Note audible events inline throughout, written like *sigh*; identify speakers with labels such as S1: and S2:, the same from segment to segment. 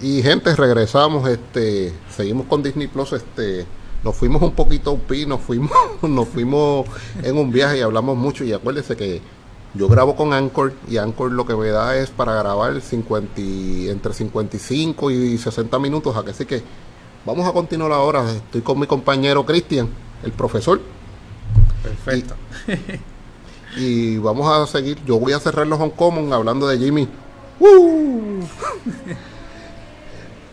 S1: Y gente, regresamos, este, seguimos con Disney Plus, este, nos fuimos un poquito pi, nos fuimos, *laughs* nos fuimos en un viaje y hablamos mucho y acuérdense que yo grabo con Anchor y Anchor lo que me da es para grabar 50, entre 55 y 60 minutos, así que vamos a continuar ahora. Estoy con mi compañero Cristian, el profesor.
S2: Perfecto.
S1: Y, vamos a seguir. Yo voy a cerrar los Hong Common hablando de Jimmy. *laughs* ¡Woo!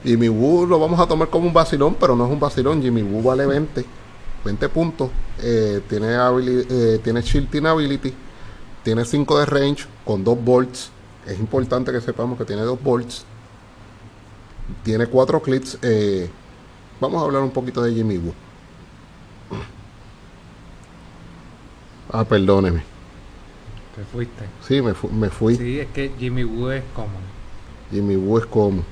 S1: Jimmy Woo lo vamos a tomar como un vacilón, pero no es un vacilón. Jimmy Woo vale 20, 20 puntos. Eh, tiene, eh, tiene shielding ability, tiene 5 de range con 2 volts. Es importante que sepamos que tiene 2 volts. Tiene 4 clips. Eh, vamos a hablar un poquito de Jimmy Woo. Ah, perdóneme.
S2: Te fuiste.
S1: Sí, me, me fui.
S2: Sí, es que Jimmy Woo es como.
S1: Jimmy Woo es como.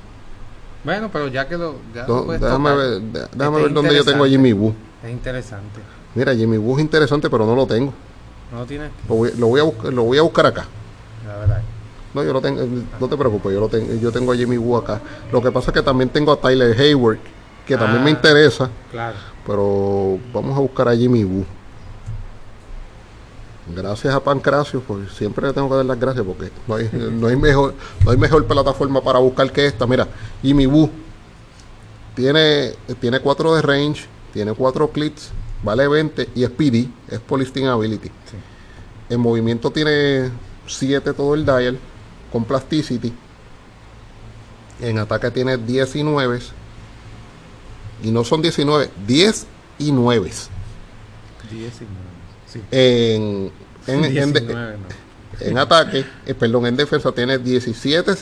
S2: Bueno, pero ya quedó. Ya
S1: déjame ver, déjame ver dónde yo tengo a Jimmy Woo.
S2: Es interesante.
S1: Mira, Jimmy Woo es interesante, pero no lo tengo.
S2: ¿No lo tienes?
S1: Lo voy, lo voy, a, buscar, lo voy a buscar acá.
S2: La verdad.
S1: No, yo lo tengo, no te preocupes, yo, lo tengo, yo tengo a Jimmy Woo acá. Lo que pasa es que también tengo a Tyler Hayward, que también me ah, interesa.
S2: Claro.
S1: Pero vamos a buscar a Jimmy Woo. Gracias a Pancracio, pues siempre le tengo que dar las gracias porque no hay, *laughs* no hay mejor, no hay mejor plataforma para buscar que esta. Mira, Jimmy Woo tiene, tiene 4 de range, tiene 4 clips, vale 20 y es PD, es Polisting Ability. En movimiento tiene 7 todo el dial con plasticity. En ataque tiene 19 y no son 19, 10 y 9.
S2: 19.
S1: En, en, ataque, eh, perdón, en defensa tiene 17,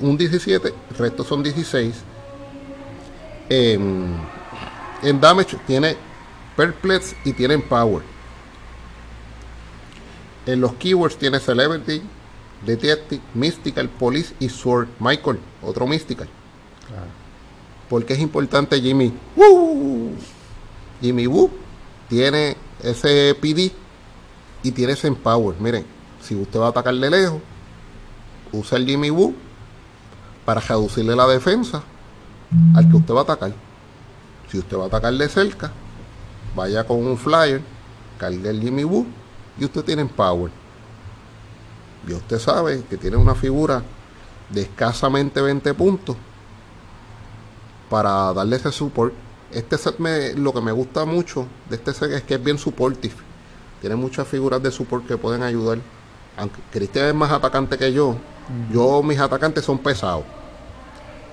S1: un 17, el resto son 16. En, en damage tiene perplex y tiene power. En los keywords tiene celebrity, detective, mystical, police y sword. Michael, otro mystical. Porque es importante Jimmy. Jimmy Woo tiene ese PD y tiene ese Empower. Miren, si usted va a atacar de lejos, usa el Jimmy Woo para reducirle la defensa al que usted va a atacar. Si usted va a atacar de cerca, vaya con un flyer, cargue el Jimmy Woo y usted tiene Empower. Y usted sabe que tiene una figura de escasamente 20 puntos para darle ese support este set me, lo que me gusta mucho de este set es que es bien supportive. Tiene muchas figuras de support que pueden ayudar. Aunque Cristian es más atacante que yo, yo mis atacantes son pesados.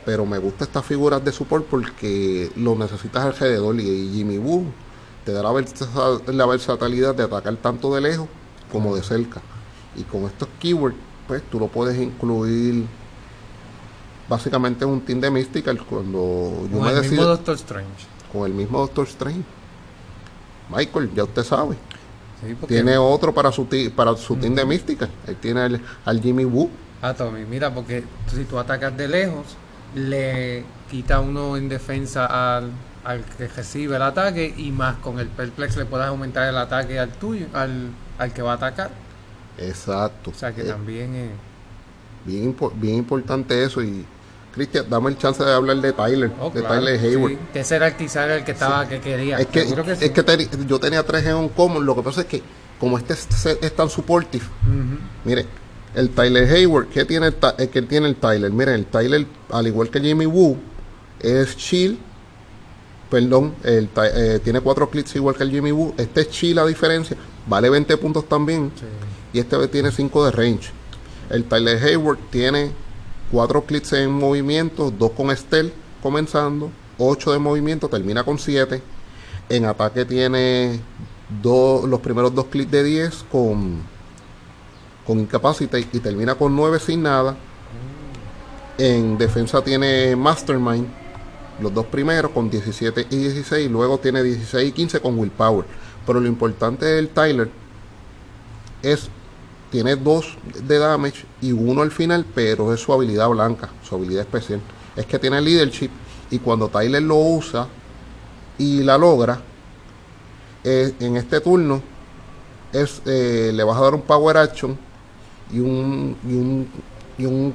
S1: Pero me gusta estas figuras de support porque lo necesitas alrededor. Y Jimmy Woo te da la, versatilidad de atacar tanto de lejos como de cerca. Y con estos keywords, pues tú lo puedes incluir básicamente un team de Mystical cuando
S2: yo con el mismo Doctor Strange.
S1: con el mismo Doctor Strange. Michael ya usted sabe. Tiene otro para su para su team de Mystical. Él tiene al, Jimmy Woo.
S2: Ah Tommy mira porque si tú atacas de lejos le quita uno en defensa al, al que recibe el ataque y más con el perplex le puedes aumentar el ataque al tuyo al, al que va a atacar.
S1: Exacto.
S2: O sea que eh, también es
S1: bien, bien importante eso y Cristian, dame el chance de hablar de Tyler, oh, de Tyler Hayward. Sí,
S2: que ese era el quizá el que estaba, que quería.
S1: Es que, es que yo tenía tres en un común, lo que pasa es que como este es, tan supportive, mire, el Tyler Hayward, ¿qué tiene el, eh, que tiene el Tyler? Miren, el Tyler, al igual que Jimmy Woo, es chill, perdón, el, eh, tiene cuatro clips igual que el Jimmy Woo, este es chill a diferencia, vale 20 puntos también, y este tiene 5 de range. El Tyler Hayward tiene 4 clics en movimiento, 2 con Estel comenzando, 8 de movimiento, termina con 7. En ataque tiene los primeros dos clics de 10 con, con Incapacity y termina con 9 sin nada. En defensa tiene Mastermind, los dos primeros con 17 y 16, y luego tiene 16 y 15 con Willpower. Pero lo importante del Tyler es tiene dos de damage y uno al final, pero es su habilidad blanca, su habilidad especial. Es que tiene leadership y cuando Tyler lo usa y la logra, eh, en este turno eh, le vas a dar un power action y un, y un,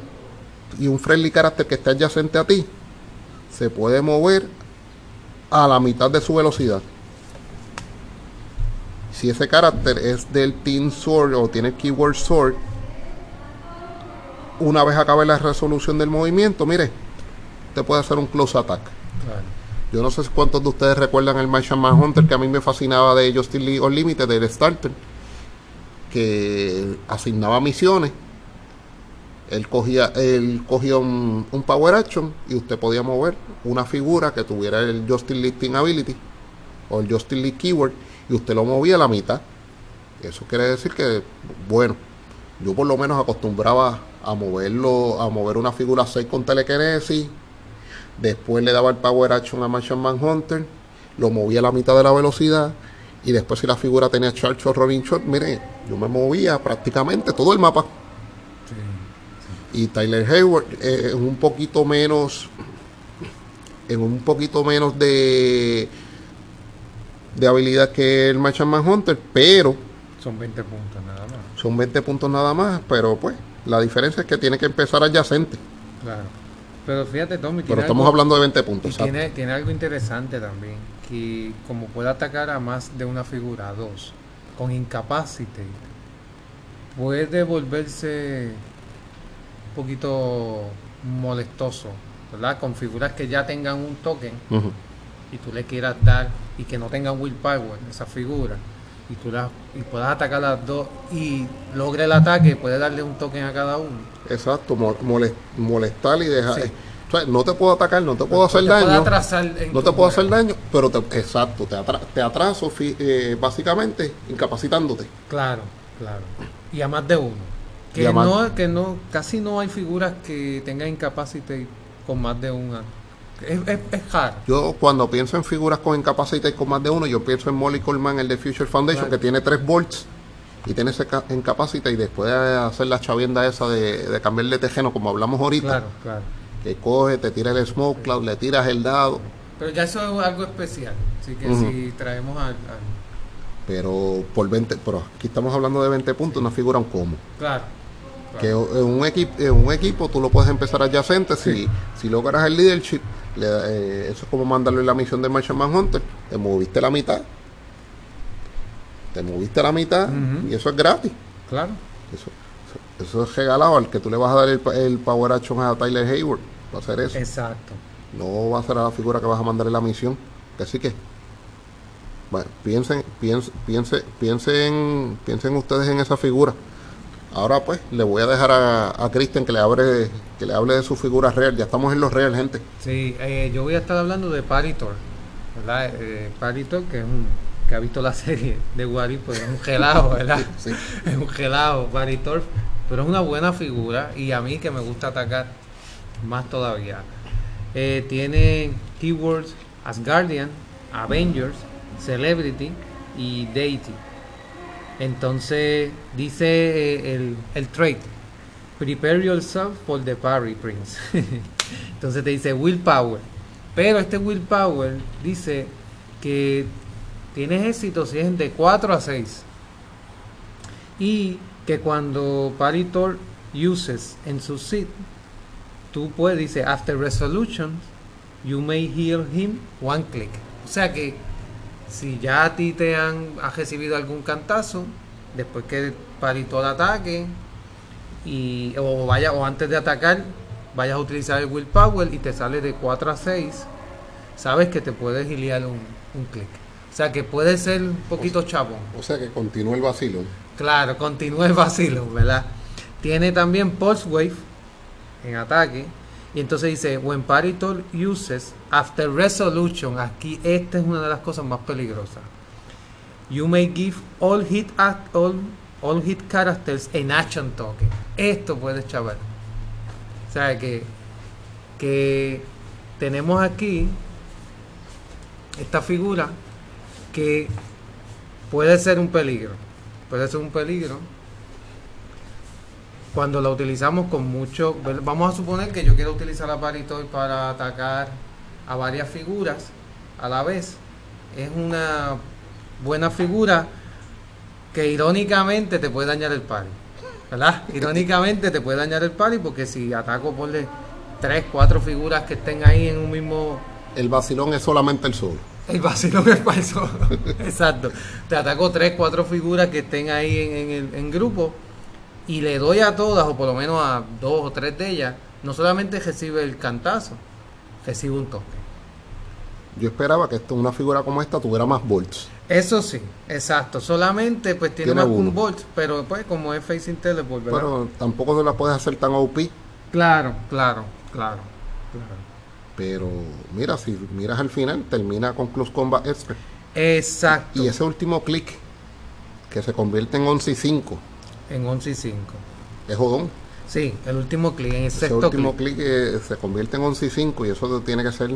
S1: y un friendly carácter que esté adyacente a ti se puede mover a la mitad de su velocidad. Si ese carácter es del Team Sword o tiene Keyword Sword, una vez acabe la resolución del movimiento, mire, te puede hacer un close attack. Yo no sé cuántos de ustedes recuerdan el Martian Hunter que a mí me fascinaba de Justin League Unlimited, del Starter, que asignaba misiones. Él cogía, él cogía un, Power Action y usted podía mover una figura que tuviera el Justin Listing Ability o el Justin League Keyword y usted lo movía a la mitad. Eso quiere decir que, bueno, yo por lo menos acostumbraba a moverlo, a mover una figura 6 con telekinesis Después le daba el Power Action a Martian Manhunter, lo movía a la mitad de la velocidad. Y después, si la figura tenía Charge o Rolling Shot, mire, yo me movía prácticamente todo el mapa. Y Tyler Hayward eh, es un poquito menos. En un poquito menos de. De habilidad que el Martian Manhunter, pero.
S2: Son 20 puntos nada más.
S1: Son 20 puntos nada más, pero pues la diferencia es que tiene que empezar adyacente.
S2: Claro. Pero fíjate, Tommy.
S1: Pero estamos hablando de 20 puntos.
S2: tiene, tiene algo interesante también. Que como puede atacar a más de una figura, dos, con incapacitate, puede volverse un poquito molestoso, ¿verdad? Con figuras que ya tengan un token y tú le quieras dar y que no tengan willpower esa figura y tú la, y puedas atacar las dos y logre el ataque, puede darle un token a cada uno.
S1: Exacto, molestar y dejar. no te puedo atacar, no te puedo hacer daño. no te puedo hacer daño, pero exacto, te, te atraso eh, básicamente incapacitándote.
S2: Claro, claro. Y a más de uno. Que no, que no, casi no hay figuras que tengan incapacite con más de una es, es,
S1: Yo cuando pienso en figuras con incapacidad con más de uno, yo pienso en Molly Coleman, el de Future Foundation, que tiene tres volts y tiene ese incapacidad y después de hacer la chavienda esa de, de cambiarle tejeno como hablamos ahorita, que coge, te tira el smoke cloud, le tiras el dado.
S2: Pero ya eso es algo especial, así que si traemos al,
S1: Pero por 20, pero aquí estamos hablando de 20 puntos, una figura un como.
S2: Claro.
S1: Que en un, equipo, en un equipo tú lo puedes empezar adyacente si, si logras el leadership eh, eso es como mandarle la misión de Martian Manhunter. Te moviste la mitad. Te moviste la mitad y eso es gratis.
S2: Claro.
S1: Eso, eso, es regalado al que tú le vas a dar el, Power Action a Tyler Hayward. Va a hacer eso.
S2: Exacto.
S1: No va a ser a la figura que vas a mandarle la misión. Así que, bueno, piensen, piensen, piensen, piensen, piensen ustedes en esa figura. Ahora pues le voy a dejar a, a Kristen que le hable que le hable de su figura real. Ya estamos en los real, gente.
S2: Sí, eh, yo voy a estar hablando de Paritor, ¿verdad? Eh, Paritor, que es un que ha visto la *laughs* serie de Wari, pues es un gelado, *laughs* ¿verdad? sí. *laughs* Es un gelado, Paritor, pero es una buena figura y a mí que me gusta atacar más todavía. Eh, tiene keywords Asgardian, Avengers, Celebrity y Deity. Entonces dice eh, el, el trait, prepare yourself for the parry, Prince. *laughs* Entonces te dice willpower. Pero este willpower dice que tienes éxito si es de 4 a 6. Y que cuando Paritor uses en su sit, tú puedes, dice, after resolution, you may heal him one click. O sea que si ya a ti te han recibido algún cantazo, después que parito de ataque, y, o vaya, o antes de atacar, vayas a utilizar el willpower y te sale de 4 a 6, sabes que te puedes giliar un, un clic. O sea que puede ser un poquito chabón.
S1: O sea que continúa el vacilo.
S2: Claro, continúa el vacilo, ¿verdad? Tiene también Pulse Wave en ataque y entonces dice, when Paritor uses after resolution, aquí esta es una de las cosas más peligrosas. You may give all hit all, all hit characters an action token. Esto puede chaval. O sea que, que tenemos aquí esta figura que puede ser un peligro. Puede ser un peligro cuando la utilizamos con mucho, vamos a suponer que yo quiero utilizar la Paritoy para atacar a varias figuras a la vez. Es una buena figura que irónicamente te puede dañar el pari. ¿verdad? *laughs* Irónicamente te puede dañar el party porque si ataco por tres, cuatro figuras que estén ahí en un mismo...
S1: El vacilón es solamente el sol.
S2: El vacilón es para el sol. *laughs* Exacto. Te ataco tres, cuatro figuras que estén ahí en, en, en grupo y le doy a todas, o por lo menos a dos o tres de ellas, no solamente recibe el cantazo, recibe un toque.
S1: Yo esperaba que esto, una figura como esta tuviera más volts.
S2: Eso sí, exacto. Solamente pues tiene, más que un volt, pero pues como es Facing Teleport, ¿verdad?
S1: Pero tampoco no la puedes hacer tan OP.
S2: Claro, claro, claro, claro.
S1: Pero mira, si miras al final, termina con Close Combat Expert.
S2: Exacto.
S1: Y ese último clic, que se convierte en 11 y 5.
S2: En 11 y 5.
S1: Es jodón.
S2: Sí, el último clic, en el
S1: Ese
S2: sexto
S1: último
S2: clic.
S1: eh, se convierte en 11 y 5 y eso tiene que ser...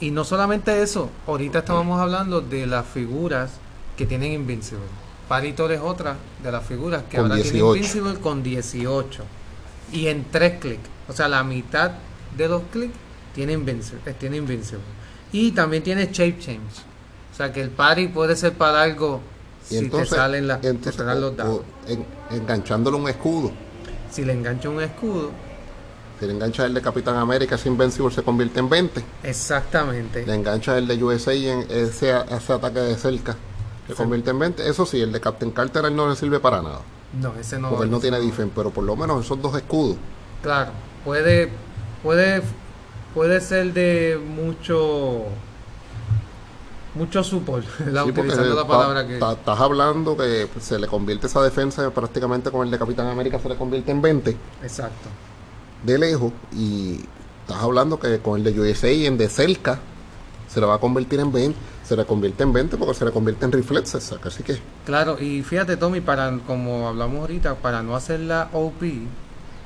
S2: Y no solamente eso, ahorita estábamos hablando de las figuras que tienen Invincible. Paritor es otra de las figuras que
S1: Con
S2: ahora tiene
S1: 18.
S2: Invincible con 18. Y en 3 clics. O sea, la mitad de los clics tiene Invincible. eh, tiene Invincible. Y también tiene Shape Change. O sea, que el party puede ser para algo
S1: Y
S2: si
S1: entonces,
S2: te salen las,
S1: entonces,
S2: te los dados.
S1: o en- enganchándole un escudo.
S2: Si le engancha un escudo,
S1: Si le engancha el de Capitán América, ese Invincible se convierte en 20.
S2: exactamente.
S1: Le engancha el de USA y en ese, ese ataque de cerca se convierte en 20. Eso sí, el de Captain Carter él no le sirve para nada.
S2: No, ese no.
S1: Porque él no tiene defense, pero por lo menos esos dos escudos.
S2: Claro, puede, puede, puede ser de mucho, mucho support. *laughs*
S1: Sí,
S2: utilizando la
S1: ta-
S2: palabra que...
S1: ta- estás hablando que se le convierte esa defensa prácticamente con el de Capitán América se le convierte en 20
S2: Exacto.
S1: de lejos y estás hablando que con el de USA y en de cerca se le va a convertir en 20, se le convierte en 20 porque se le convierte en reflexes, así que
S2: Claro, y fíjate Tommy, para como hablamos ahorita, para no hacer la OP,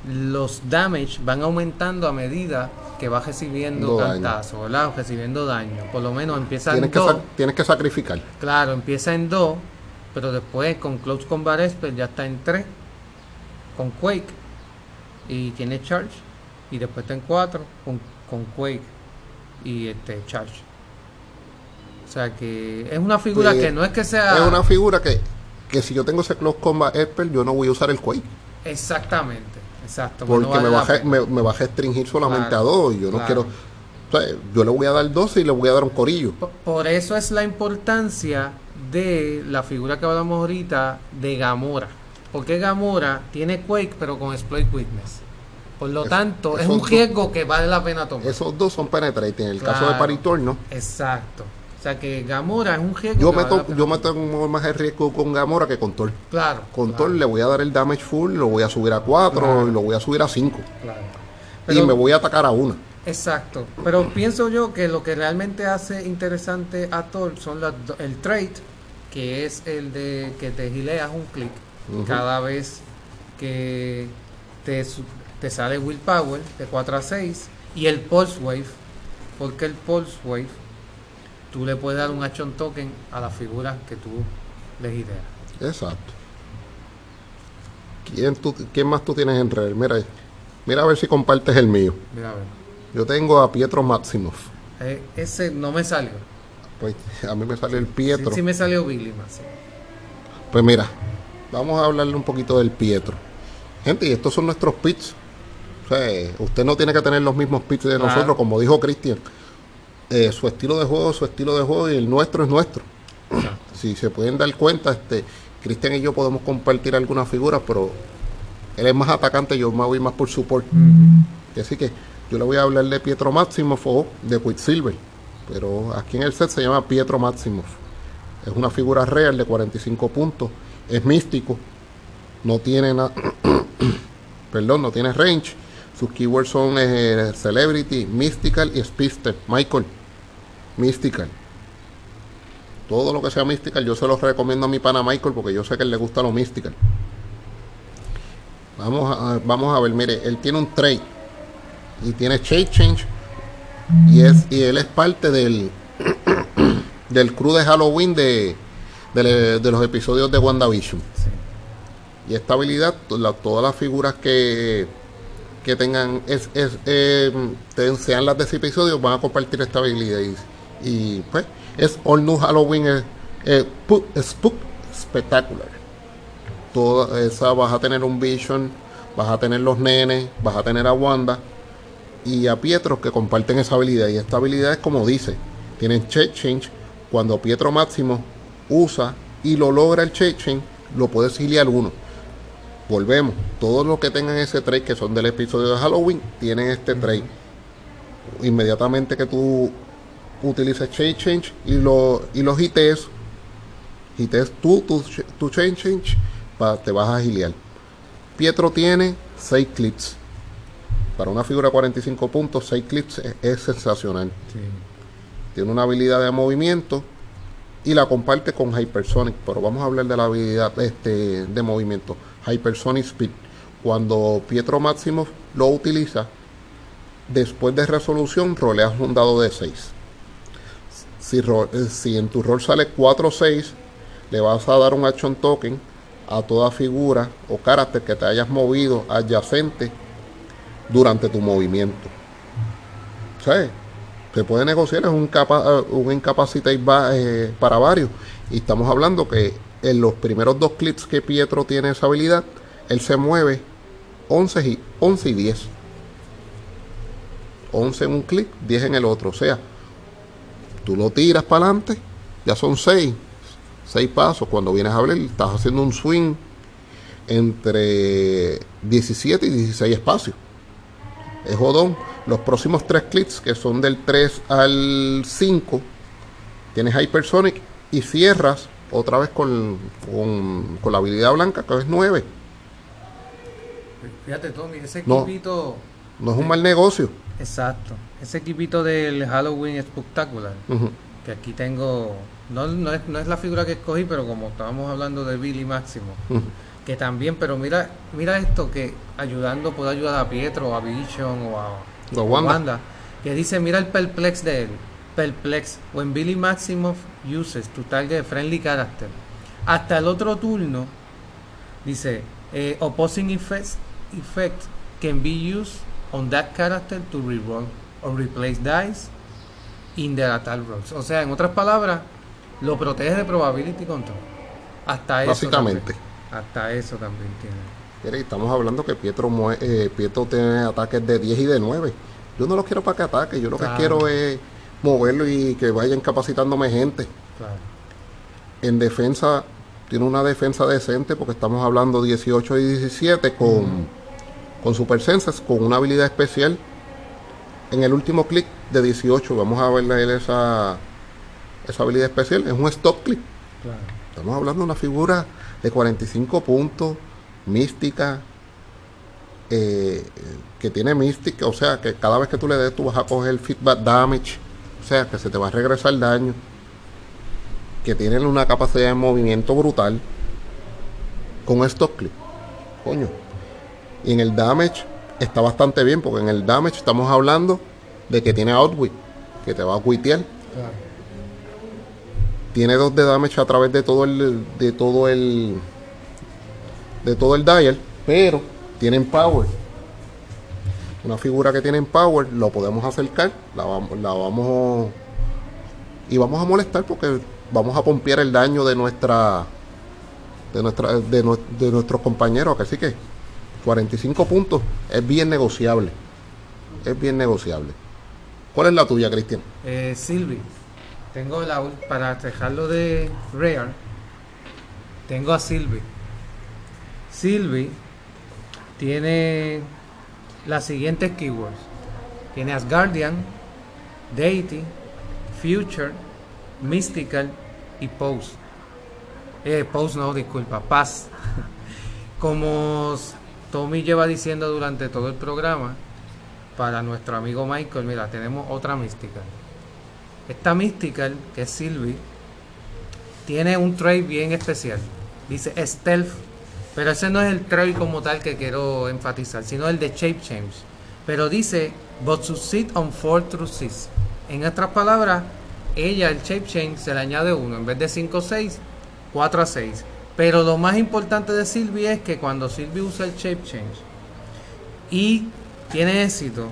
S2: los damage van aumentando a medida que va recibiendo
S1: Do daño.
S2: cantazo, ¿verdad? Recibiendo daño. Por lo menos empieza en
S1: que,
S2: 2,
S1: sac- tienes que sacrificar.
S2: claro, empieza en 2, pero después con Close Combat Expert ya está en 3, con Quake, y tiene Charge, y después está en 4, con, con Quake y este Charge. O sea que es una figura
S1: Sí,
S2: que no es que sea...
S1: Es una figura que, que si yo tengo ese Close Combat Expert, yo no voy a usar el Quake.
S2: Exactamente, exacto.
S1: Porque
S2: no vale
S1: me,
S2: pena.
S1: me, me a restringir solamente
S2: Claro,
S1: a dos. Y yo no
S2: claro.
S1: quiero. o sea, yo le voy a dar 12 y le voy a dar un corillo.
S2: Por- Por eso es la importancia de la figura que hablamos ahorita de Gamora. Porque Gamora tiene Quake pero con Exploit Witness. Por lo
S1: Es-
S2: tanto, es un
S1: dos-
S2: riesgo que vale la pena tomar.
S1: Esos dos son penetrating. En el caso de
S2: Claro.
S1: Paritor, no.
S2: Exacto. O sea que Gamora es un riesgo
S1: Yo meto, yo
S2: tomar.
S1: meto más el riesgo con Gamora que con Thor.
S2: Claro.
S1: Con
S2: claro,
S1: Thor le voy a dar el damage full, lo voy a subir a 4
S2: Claro.
S1: y lo voy a subir a 5.
S2: claro.
S1: Y me voy a atacar a una.
S2: Exacto, pero pienso yo que lo que realmente hace interesante a Thor son las el trait, que es el de que te gileas un clic cada vez que te, te sale willpower de 4 a 6 y el pulse wave, porque el pulse wave tú le puedes dar un action token a la figura que tú le gileas.
S1: Exacto. ¿Quién, tú- quién más tú tienes en red? Mira, mira a ver si compartes el mío.
S2: Mira a ver.
S1: Yo tengo a Pietro Maximoff.
S2: Eh, ese no me salió.
S1: Pues a mí me sale el Pietro.
S2: sí me salió Billy sí.
S1: Pues mira, vamos a hablarle un poquito del Pietro. Gente, y estos son nuestros pits. O sea, usted no tiene que tener los mismos pits de
S2: Claro.
S1: nosotros, como dijo Cristian. Eh, su estilo de juego, su estilo de juego y el nuestro es nuestro. Si se pueden dar cuenta, este, Cristian y yo podemos compartir algunas figuras, pero él es más atacante, yo me voy más por support. Así que yo le voy a hablar de Pietro Maximoff o de Quicksilver. Pero aquí en el set se llama Pietro Maximoff. Es una figura real de 45 puntos. Es místico. No tiene nada. *coughs* Perdón, no tiene range. Sus keywords son eh, Celebrity, Mystical y Speedster. Michael. Mystical. Todo lo que sea Mystical, yo se los recomiendo a mi pana Michael porque yo sé que él le gusta lo Mystical. Vamos a, vamos a ver, mire, él tiene un trade y tiene Shape Change y, es, y él es parte del, *coughs* del crew de Halloween de, de, de los episodios de WandaVision.
S2: Sí.
S1: Y esta habilidad, la- todas las figuras que, que tengan, es, es, eh, sean las de ese episodio, van a compartir esta habilidad. Y, y, pues, es All New Halloween eh, eh, Spook Spectacular. toda esa vas a tener un Vision, vas a tener los nenes, vas a tener a Wanda y a Pietro que comparten esa habilidad. Y esta habilidad es como dice, tienen Shape Change. Cuando Pietro Máximo usa y lo logra el Shape Change, lo puedes exiliar uno. Volvemos, todos los que tengan ese trade que son del episodio de Halloween, tienen este trade. Inmediatamente que tú utilices Shape Change y, lo, y los hites, hites tú, tu, tu Change Change, te vas a agiliar. Pietro tiene 6 clips. Para una figura de 45 puntos, 6 clips es, sensacional. Tiene una habilidad de movimiento y la comparte con Hypersonic, pero vamos a hablar de la habilidad este, de movimiento. Hypersonic Speed. Cuando Pietro Máximo lo utiliza, después de resolución roleas un dado de 6. Si, eh, si en tu rol sale 4 o 6, le vas a dar un action token a toda figura o carácter que te hayas movido adyacente durante tu movimiento. ¿Sabes? Se puede negociar, es un, capa, incapacite eh, para varios. Y estamos hablando que en los primeros dos clips que Pietro tiene esa habilidad, él se mueve 11 y, 11 y 10. 11 en un clic, 10 en el otro. O sea, tú lo tiras para adelante, ya son 6. 6 pasos. Cuando vienes a hablar, estás haciendo un swing entre 17 y 16 espacios. Es jodón. Los próximos tres clips, que son del 3 al 5, tienes Hypersonic y cierras otra vez con, con, la habilidad blanca, que es 9.
S2: Fíjate, Tommy, ese equipito.
S1: No, es un mal negocio.
S2: Exacto. Ese equipito del Halloween espectacular. Que aquí tengo. No, no, es, no es la figura que escogí, pero como estábamos hablando de Billy Máximo. Que también, pero mira mira esto, que ayudando puede ayudar a Pietro, a Vision o a, Wanda. Que dice: Mira el perplex de él Perplex. When Billy Maximoff uses to target friendly character. Hasta el otro turno, dice, eh, opposing effects, effect can be used on that character to reroll or replace dice in the attack rolls. O sea, en otras palabras, lo protege de probability control. Hasta eso.
S1: Básicamente.
S2: hasta eso también tiene.
S1: Estamos hablando que Pietro, eh, Pietro tiene ataques de 10 y de 9. Yo no los quiero para que ataque, yo lo que quiero es moverlo y que vayan capacitándome gente. En defensa, tiene una defensa decente porque estamos hablando 18 y 17 con, con Super Senses, con una habilidad especial. En el último clic de 18, vamos a verle esa, esa habilidad especial, es un stop click. Estamos hablando de una figura de 45 puntos, mística, eh, que tiene mística, o sea que cada vez que tú le des tú vas a coger feedback damage o sea, que se te va a regresar el daño, que tienen una capacidad de movimiento brutal con estos clips. Coño. Y en el damage está bastante bien, porque en el damage estamos hablando de que tiene outwit, que te va a quitear. Tiene dos de damage a través de todo el de todo el de todo el dial, pero tienen power. Una figura que tiene power, lo podemos acercar, la, la vamos y vamos a molestar porque vamos a pompear el daño de nuestra de nuestra de, nuestros compañeros, así que 45 puntos es bien negociable. Es bien negociable. ¿Cuál es la tuya, Cristian?
S2: Eh, Silvi. Tengo la para dejarlo de Rare. Tengo a Silvi. Silvi tiene las siguientes keywords. Tiene Asgardian, Deity, Future, Mystical y Pose. Eh, Pose no, disculpa, Paz. *laughs* Como Tommy lleva diciendo durante todo el programa, para nuestro amigo Michael, mira, tenemos otra Mystical. Esta Mystical, que es Sylvie, tiene un trait bien especial. Dice Stealth pero ese no es el trade como tal que quiero enfatizar, sino el de shape change. Pero dice, but succeed on four truths. En otras palabras, ella, el shape change, se le añade uno. En vez de 5 o 6, 4 a 6. Pero lo más importante de Sylvie es que cuando Sylvie usa el shape change y tiene éxito,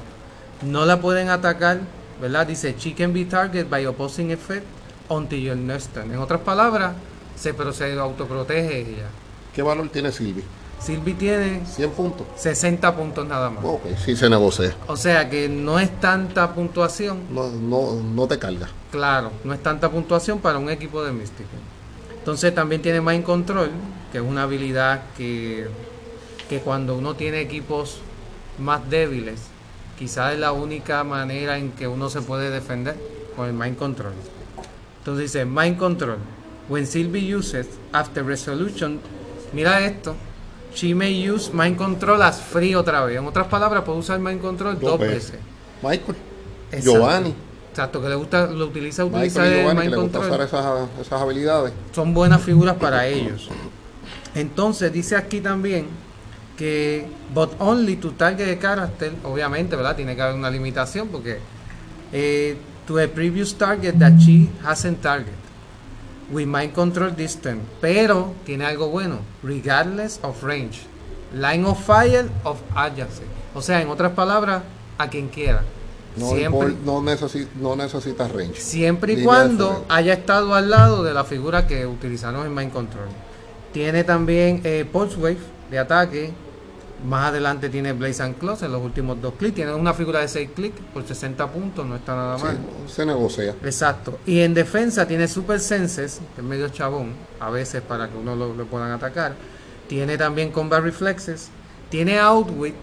S2: no la pueden atacar, ¿verdad? Dice, she can be targeted by opposing effect until your next turn. En otras palabras, se, pero se autoprotege ella
S1: ¿Qué valor tiene Silvi?
S2: Silvi tiene
S1: 100 puntos.
S2: 60 puntos nada más.
S1: Ok, sí se negocia.
S2: O sea que no es tanta puntuación.
S1: No, no, no te carga.
S2: Claro, no es tanta puntuación para un equipo de Mystic. Entonces también tiene Mind Control, que es una habilidad que, que cuando uno tiene equipos más débiles, quizás es la única manera en que uno se puede defender con el Mind Control. Entonces dice Mind Control. When Sylvie uses after resolution, mira esto, she may use Mind Control as free otra vez. En otras palabras, puede usar Mind Control dos, veces.
S1: Michael,
S2: Exacto.
S1: Giovanni.
S2: Exacto, que le gusta, lo utiliza,
S1: Michael
S2: utiliza
S1: y
S2: el
S1: que
S2: Mind
S1: le gusta
S2: Control.
S1: usar esas, esas habilidades.
S2: son buenas figuras para *laughs* ellos. Entonces dice aquí también que but only to target character, obviamente, ¿verdad? Tiene que haber una limitación porque eh, to a previous target that she hasn't target. We might control distance, pero tiene algo bueno, regardless of range, line of fire of adjacent. O sea, en otras palabras, a quien quiera.
S1: No,
S2: Siempre,
S1: no, necesi- no necesitas range.
S2: Siempre y cuando haya estado al lado de la figura que utilizamos en Mind Control. Tiene también eh, Pulse Wave de ataque. Más adelante tiene Blaze and Close en los últimos dos clics. Tiene una figura de 6 clics por 60 puntos, no está nada
S1: Sí,
S2: mal.
S1: se negocia.
S2: Exacto. Y en defensa tiene Super Senses, que es medio chabón, a veces para que uno lo, lo puedan atacar. Tiene también Combat Reflexes. Tiene Outwit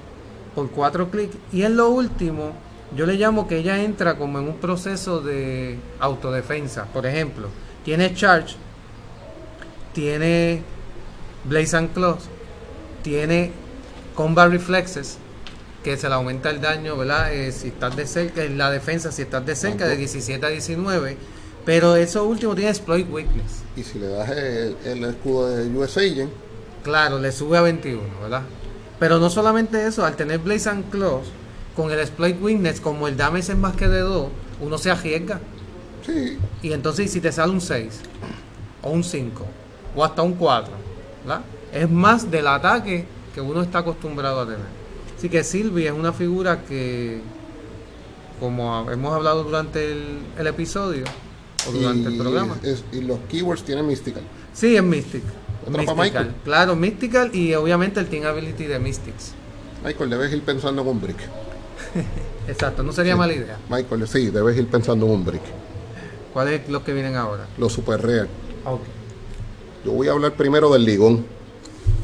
S2: por 4 clics. Y en lo último, yo le llamo que ella entra como en un proceso de autodefensa. Por ejemplo, tiene Charge, tiene Blaze and Claws, tiene Combat Reflexes, que se le aumenta el daño, ¿verdad? Eh, si estás de cerca, en la defensa, si estás de cerca, de 17 a 19. Pero eso último tiene Exploit Weakness.
S1: Y si le das el, el escudo de US Agent,
S2: Claro, le sube a 21, ¿verdad? Pero no solamente eso, al tener Blaze and Claws, con el Exploit Weakness, como el damage es más que de 2, uno se arriesga.
S1: sí,
S2: Y entonces si te sale un 6, o un 5, o hasta un 4, ¿verdad? Es más del ataque que uno está acostumbrado a tener. Así que Sylvie es una figura que, como hemos hablado durante el, el episodio, o durante el programa,
S1: es- y los keywords tienen Mystical.
S2: sí es Mystic.
S1: Otra
S2: Mystical. Claro, Mystical y obviamente el Team Ability de Mystics.
S1: Michael, debes ir pensando en un brick. *laughs*
S2: Exacto, no sería
S1: Sí.
S2: mala idea.
S1: Michael, sí, debes ir pensando en un brick.
S2: ¿Cuáles es los que vienen ahora?
S1: Los super rare.
S2: Ok.
S1: Yo voy a hablar primero del ligón,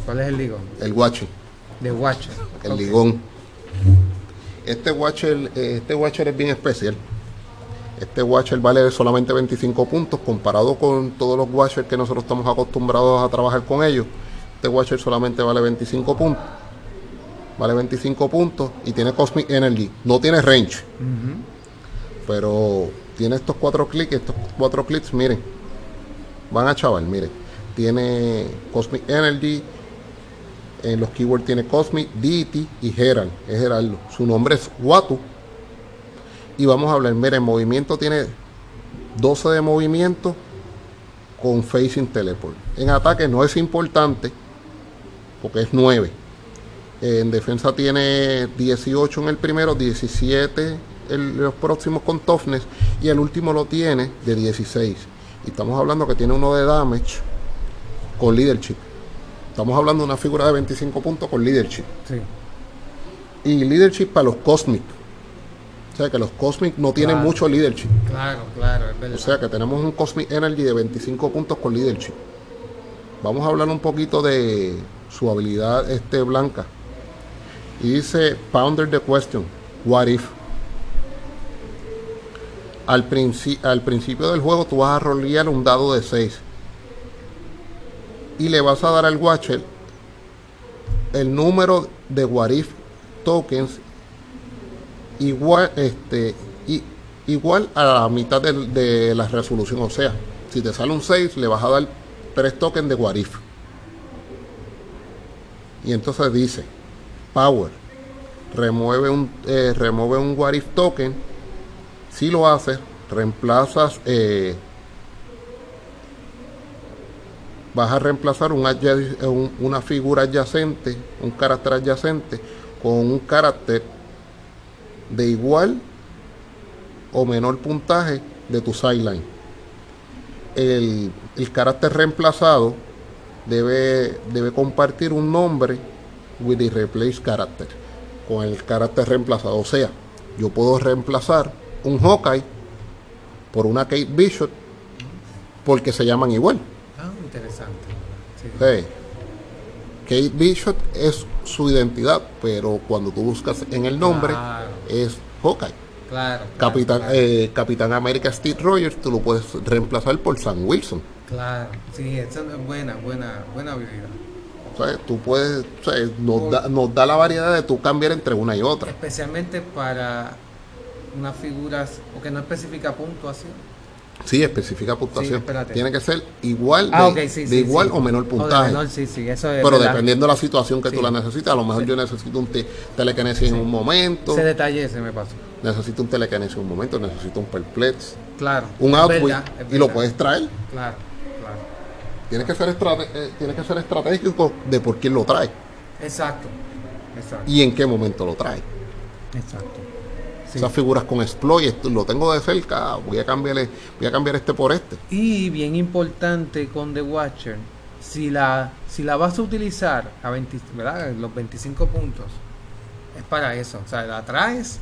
S2: ¿Cuál es el ligón?
S1: el watcher.
S2: De Watcher.
S1: El ligón. Este watcher, este watcher es bien especial. Este watcher vale solamente 25 puntos comparado con todos los watchers que nosotros estamos acostumbrados a trabajar con ellos. Este watcher solamente vale 25 puntos. Vale 25 puntos y tiene Cosmic Energy. No tiene range. Pero tiene estos cuatro clics. Estos cuatro clics, miren. Van a chaval, miren. Tiene Cosmic Energy. En los keywords tiene Cosmic, Deity y Herald. Es Heraldo. Su nombre es Watu. Y vamos a hablar. Miren, en movimiento tiene 12 de movimiento con Facing Teleport. En ataque no es importante porque es 9. En defensa tiene 18 en el primero, 17 en los próximos con Toughness y el último lo tiene de 16. Y estamos hablando que tiene uno de damage con leadership. Estamos hablando de una figura de 25 puntos con leadership.
S2: Sí.
S1: Y leadership para los Cosmic. O sea que los Cosmic no tienen mucho leadership.
S2: Claro, claro, es verdad.
S1: O sea que tenemos un Cosmic Energy de 25 puntos con leadership. Vamos a hablar un poquito de su habilidad este, blanca. Y dice Ponder the question, what if? Al, princi- al principio del juego tú vas a rolear un dado de 6. Y le vas a dar al Watcher el número de what if tokens igual este i- igual a la mitad de, la resolución o sea si te sale un 6 le vas a dar 3 tokens de what if y entonces dice power remueve un eh, remueve un what if token si lo haces reemplazas eh, vas a reemplazar un una figura adyacente, un carácter adyacente, con un carácter de igual o menor puntaje de tu sideline. El, el carácter reemplazado debe, debe compartir un nombre with the replace character, con el carácter reemplazado. O sea, yo puedo reemplazar un Hawkeye por una Kate Bishop porque se llaman igual.
S2: Ah, interesante. Sí.
S1: Sí. Kate Bishop es su identidad, pero cuando tú buscas en el nombre
S2: Claro.
S1: es Hawkeye.
S2: Claro. claro,
S1: Capitán, eh, Capitán América Steve Rogers, tú lo puedes reemplazar por Sam Wilson.
S2: Claro, sí, esa es buena, buena, buena habilidad.
S1: O tú puedes, o nos, da, nos da la variedad de tú cambiar entre una y otra.
S2: Especialmente para unas figuras, o que no especifica puntuación.
S1: Sí, especifica puntuación. Tiene que ser igual de,
S2: Ah, sí,
S1: de
S2: sí.
S1: igual o menor puntaje.
S2: menor, sí, sí, eso es
S1: pero
S2: verdad.
S1: dependiendo de la situación que tú la necesites, a lo mejor yo necesito un te- telekinesis en un momento,
S2: Ese detalle se me pasó.
S1: necesito un telekinesis en un momento, necesito un perplex,
S2: Claro.
S1: un
S2: es
S1: y lo puedes traer.
S2: Claro.
S1: Tienes que ser estrate- eh, tienes que ser estratégico de por quién lo trae
S2: Exacto. Exacto.
S1: y en qué momento lo trae.
S2: Exacto. Sí.
S1: Esas figuras con exploit, lo tengo de cerca, voy a cambiarle, voy a cambiar este por este.
S2: Y bien importante con The Watcher, si la, si la vas a utilizar a 20, ¿verdad? los 25 puntos, es para eso. O sea, la traes,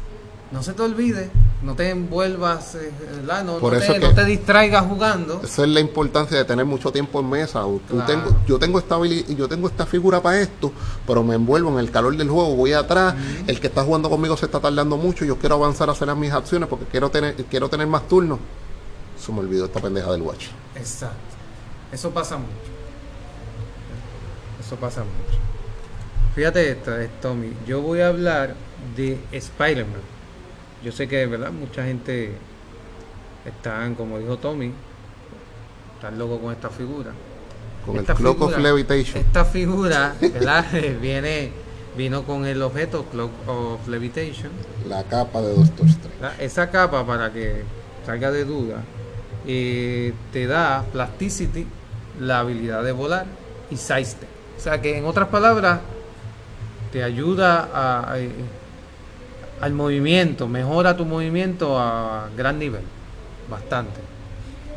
S2: no se te olvide, no te envuelvas, eh, ¿verdad? No,
S1: Por
S2: no
S1: eso
S2: te,
S1: que-
S2: no te distraigas jugando.
S1: Esa es la importancia de tener mucho tiempo en mesa. Tú
S2: Claro.
S1: tengo, yo tengo esta yo tengo esta figura para esto, pero me envuelvo en el calor del juego, voy atrás, el que está jugando conmigo se está tardando mucho, yo quiero avanzar a hacer las mis acciones porque quiero tener, quiero tener más turnos. Se me olvidó esta pendeja del watch.
S2: Exacto. Eso pasa mucho. Eso pasa mucho. Fíjate esto, eh, Tommy. Yo voy a hablar de Spider-Man. Yo sé que, ¿verdad? Mucha gente están, como dijo Tommy, están locos con esta figura.
S1: Con
S2: Esta
S1: el Clock of
S2: figura-
S1: Levitation.
S2: Esta figura, ¿verdad? *laughs* Viene, vino con el objeto Cloak of Levitation.
S1: La capa de Doctor Strange.
S2: Esa capa, para que salga de duda, eh, te da plasticity, la habilidad de volar y sidestep. O sea que en otras palabras, te ayuda a- a- al movimiento, mejora tu movimiento a gran nivel, bastante.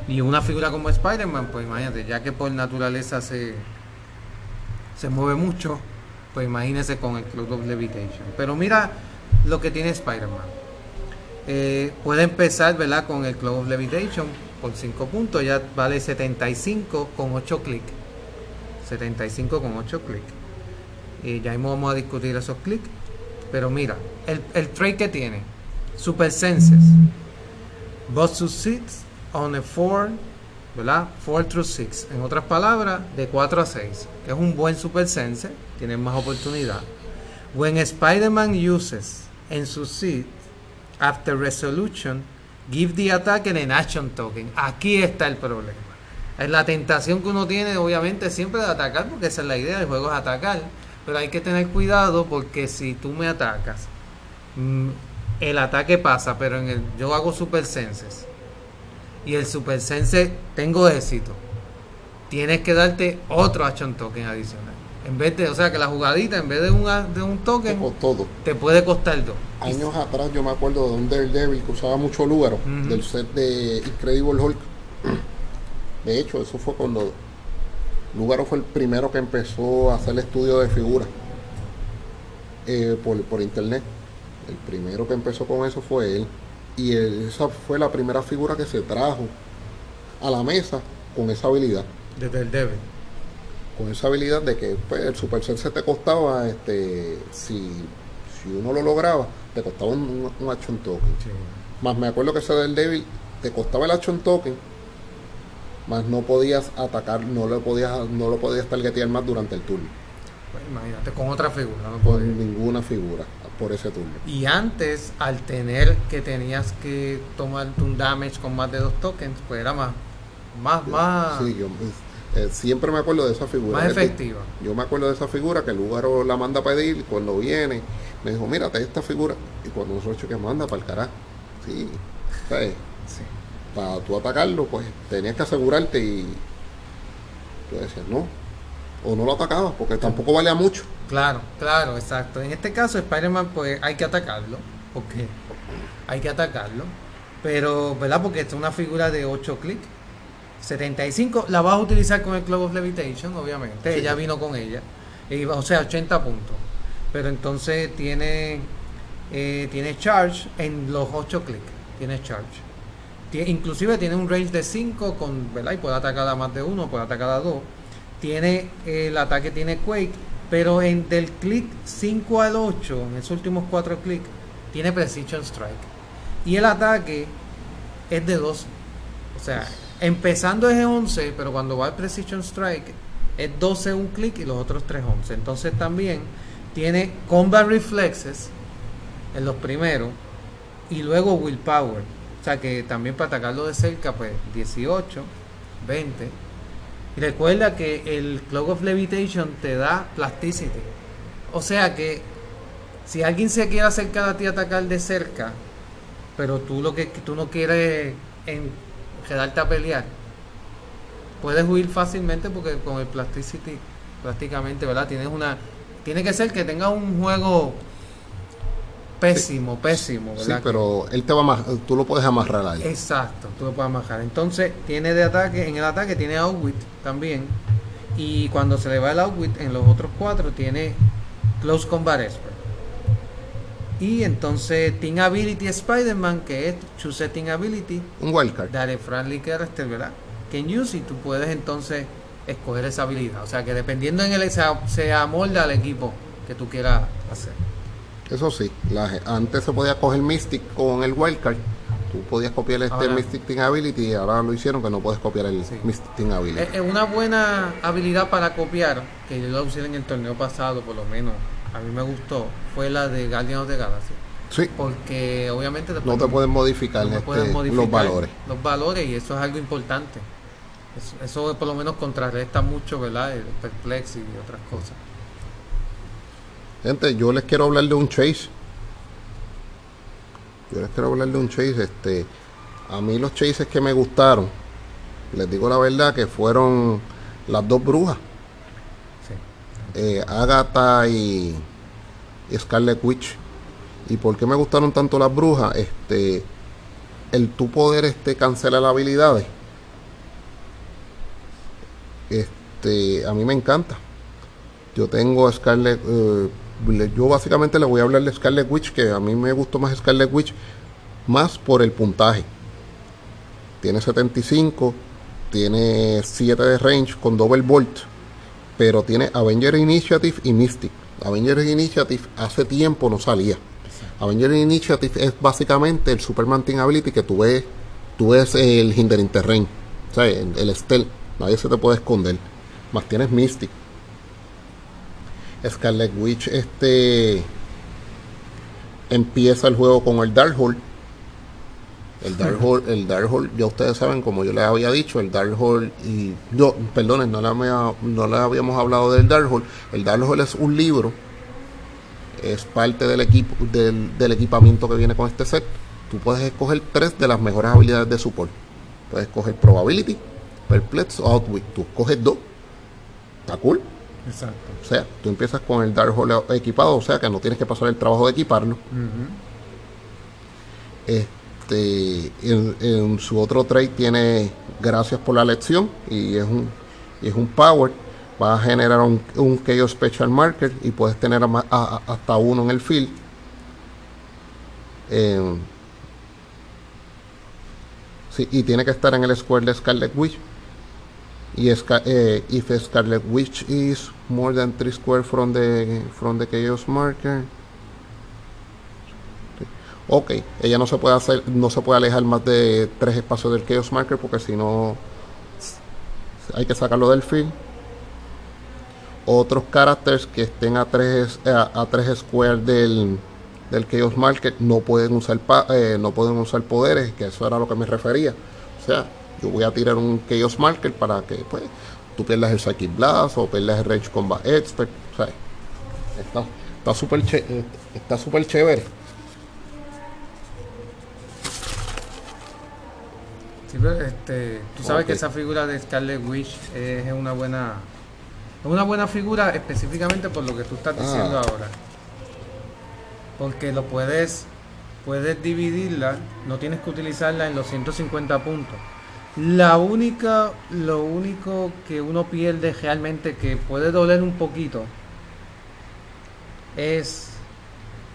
S2: Y una figura como Spider-Man, pues imagínate, ya que por naturaleza se, se mueve mucho, pues imagínese con el Cloud of Levitation. Pero mira lo que tiene Spider-Man. Eh, puede empezar ¿verdad? con el Cloud of Levitation por 5 puntos, ya vale 75 con 8 clics. 75 con 8 clics. Y ya vamos a discutir esos clics. Pero mira, el, el trait que tiene, Super Senses, Both succeeds on a 4, ¿verdad? 4 through 6. En otras palabras, de 4 a 6. Que es un buen Super Sense, tiene más oportunidad. When Spider-Man uses and succeeds after resolution, give the attacker an action token. Aquí está el problema. Es la tentación que uno tiene, obviamente, siempre de atacar, porque esa es la idea del juego, es atacar. Pero hay que tener cuidado porque si tú me atacas, mm, el ataque pasa, pero en el yo hago super senses y el super sense tengo éxito. Tienes que darte otro action token adicional. En vez de, o sea, que la jugadita en vez de un a- de un token
S1: todo.
S2: te puede costar dos.
S1: Años atrás yo me acuerdo de un Daredevil que usaba mucho Lugaro, del set de Incredible Hulk. De hecho, eso fue cuando Lugaro fue el primero que empezó a hacer estudio de figuras eh, por, por internet. El primero que empezó con eso fue él. Y él- esa fue la primera figura que se trajo a la mesa con esa habilidad.
S2: Desde el debe.
S1: Con esa habilidad de que pues, el Super Sense te costaba, este, si, si uno lo lograba, te costaba un, un action token. Más me acuerdo que ese del Devil te costaba el action token, más no podías atacar, no lo podías, no lo podías targetear más durante el turno.
S2: Pues imagínate, con otra figura. no
S1: Con
S2: podía.
S1: ninguna figura por ese turno.
S2: Y antes, al tener que tenías que tomar un damage con más de dos tokens, pues era más, más, más,
S1: Sí, yo eh, siempre me acuerdo de esa figura.
S2: más
S1: decir,
S2: efectiva.
S1: Yo me acuerdo de esa figura que el lugar la manda a pedir cuando viene me dijo, mírate esta figura. Y cuando nosotros que manda para el carajo. Sí. ¿sabes? Para tú atacarlo, pues tenías que asegurarte y tú decías, no. O no lo atacabas porque tampoco valía mucho.
S2: Claro, claro, exacto. En este caso, Spider-Man, pues hay que atacarlo. Porque hay que atacarlo. Pero, ¿verdad? Porque es una figura de 8 clics. 75 la vas a utilizar con el Club of Levitation, obviamente. Ella vino con ella. o sea, 80 puntos. Pero entonces tiene eh, tiene charge en los 8 clics. Tiene charge. Inclusive tiene un range de 5 con, ¿verdad? Y puede atacar a más de uno, puede atacar a dos. Tiene el ataque tiene Quake, pero en del clic 5 al 8, en esos últimos 4 clics, tiene Precision Strike. Y el ataque es de 2. O sea, empezando es 11, pero cuando va el Precision Strike es 12 un clic y los otros 3 11. Entonces también tiene Combat Reflexes en los primeros y luego Willpower. O sea que también para atacarlo de cerca, pues 18, 20. Y recuerda que el Cloak of Levitation te da Plasticity. O sea que si alguien se quiere acercar a ti a atacar de cerca, pero tú lo que tú no quieres en quedarte a pelear, puedes huir fácilmente porque con el Plasticity prácticamente, ¿verdad? Tienes una tiene que ser que tenga un juego pésimo, pésimo,
S1: ¿verdad? Sí, pero él te va a tú lo puedes amarrar ahí.
S2: Exacto, tú lo puedes amarrar. Entonces, tiene de ataque, en el ataque tiene Outwit también. Y cuando se le va el Outwit, en los otros cuatro tiene Close Combat Expert. Y entonces Team Ability Spider-Man, que es Choose Team Ability.
S1: Un wildcard.
S2: Dale Friendly Character, ¿verdad? Can use y tú puedes entonces escoger esa habilidad. O sea que dependiendo en el se, se amolda al equipo que tú quieras hacer.
S1: Eso sí, antes se podía coger Mystic con el Wildcard. Tú podías copiar este Mystic Team Ability y ahora lo hicieron que no puedes copiar el Mystic Team Ability.
S2: Es una buena habilidad para copiar, que yo la usé en el torneo pasado, por lo menos a mí me gustó, fue la de Guardians of the Galaxy.
S1: Sí.
S2: Porque obviamente
S1: no te pueden modificar, este, los valores.
S2: Los valores y eso es algo importante. Eso, eso por lo menos contrarresta mucho, ¿verdad? El perplex y otras cosas.
S1: Gente, yo les quiero hablar de un chase. Yo les quiero hablar de un chase. Este, a mí los chases que me gustaron, les digo la verdad, que fueron las dos brujas. Eh, Agatha y, Scarlet Witch. ¿Y por qué me gustaron tanto las brujas? Este, el tu poder este, cancelar habilidades. Este, a mí me encanta. Yo tengo Scarlet, eh, yo básicamente le voy a hablar de Scarlet Witch, que a mí me gustó más Scarlet Witch, más por el puntaje. Tiene 75, tiene 7 de range con double bolt, pero tiene Avenger Initiative y Mystic. Avenger Initiative hace tiempo no salía. Avenger Initiative es básicamente el Superman Team Ability que tú ves, tú ves el Hindering Terrain, o sea, el, el Stealth, nadie se te puede esconder. Más tienes Mystic Scarlet Witch este empieza el juego con el Darkhold. El Darkhold, el Darkhold, ya ustedes saben, como yo les había dicho, el Darkhold y yo, perdonen, no le, no le habíamos hablado del Darkhold. El Darkhold es un libro, es parte del equipo del, del equipamiento que viene con este set. Tú puedes escoger tres de las mejores habilidades de support. Puedes escoger Probability, Perplex o Outwit. Tú escoges dos. Está cool.
S2: Exacto.
S1: O sea, tú empiezas con el Darkhold equipado, o sea que no tienes que pasar el trabajo de equiparlo. Este, en, su otro trade tiene gracias por la lección y es un, es un power. Va a generar un, un KO Special Marker y puedes tener hasta uno en el field. sí, y tiene que estar en el square de Scarlet Witch y eh, if Scarlet Witch is more than 3 square from the from the chaos marker. Ok ella no se puede hacer no se puede alejar más de 3 espacios del chaos marker porque si no hay que sacarlo del field otros caracteres que estén a 3 a, 3 square del del chaos marker no pueden usar eh, no pueden usar poderes que eso era lo que me refería. O sea yo voy a tirar un Chaos Marker para que pues tú pierdas el Psychic Blast o pierdas el Range Combat Expert. O sea, está súper está súper chévere.
S2: Sí, este, tú sabes que esa figura de Scarlet Witch es una buena es una buena figura específicamente por lo que tú estás diciendo ah. ahora. Porque lo puedes puedes dividirla, no tienes que utilizarla en los 150 puntos La única, lo único que uno pierde realmente que puede doler un poquito es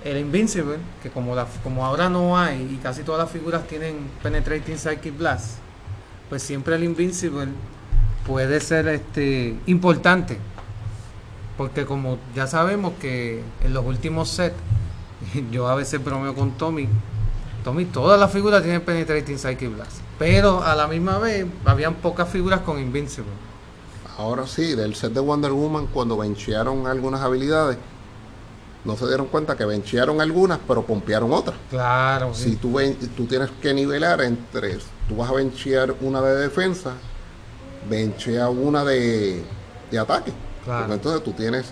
S2: el Invincible, que como, ahora no hay y casi todas las figuras tienen Penetrating Psychic Blast, pues siempre el Invincible puede ser este importante. Porque como ya sabemos que en los últimos sets, *laughs* yo a veces bromeo con Tommy, Tommy, todas las figuras tienen Penetrating Psychic Blast. Pero a la misma vez, habían pocas figuras con Invincible.
S1: Ahora sí, del set de Wonder Woman, cuando benchearon algunas habilidades, no se dieron cuenta que benchearon algunas, pero pompearon otras.
S2: Claro.
S1: Si tú, ven, tú tienes que nivelar entre, tú vas a benchear una de defensa, benchea una de, de ataque.
S2: Claro.
S1: entonces tú tienes,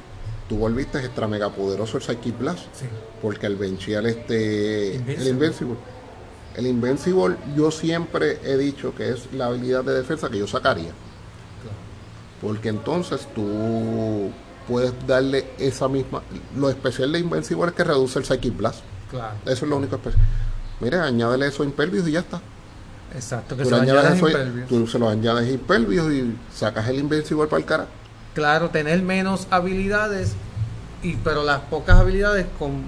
S1: tú volviste extra mega poderoso el Psychic Blast.
S2: Sí.
S1: Porque al benchear este,
S2: Invincible.
S1: el Invincible, el Invincible yo siempre he dicho que es la habilidad de defensa que yo sacaría. Porque entonces tú puedes darle esa misma. Lo especial de Invincible es que reduce el Psychic Blast.
S2: Claro.
S1: Eso es lo único especial. Mira, añádele eso a Impervious y ya está.
S2: Exacto, que
S1: Tú,
S2: se lo
S1: añades eso, tú se lo añades Impervious y sacas el Invincible para el cara.
S2: Claro, tener menos habilidades, y pero las pocas habilidades con,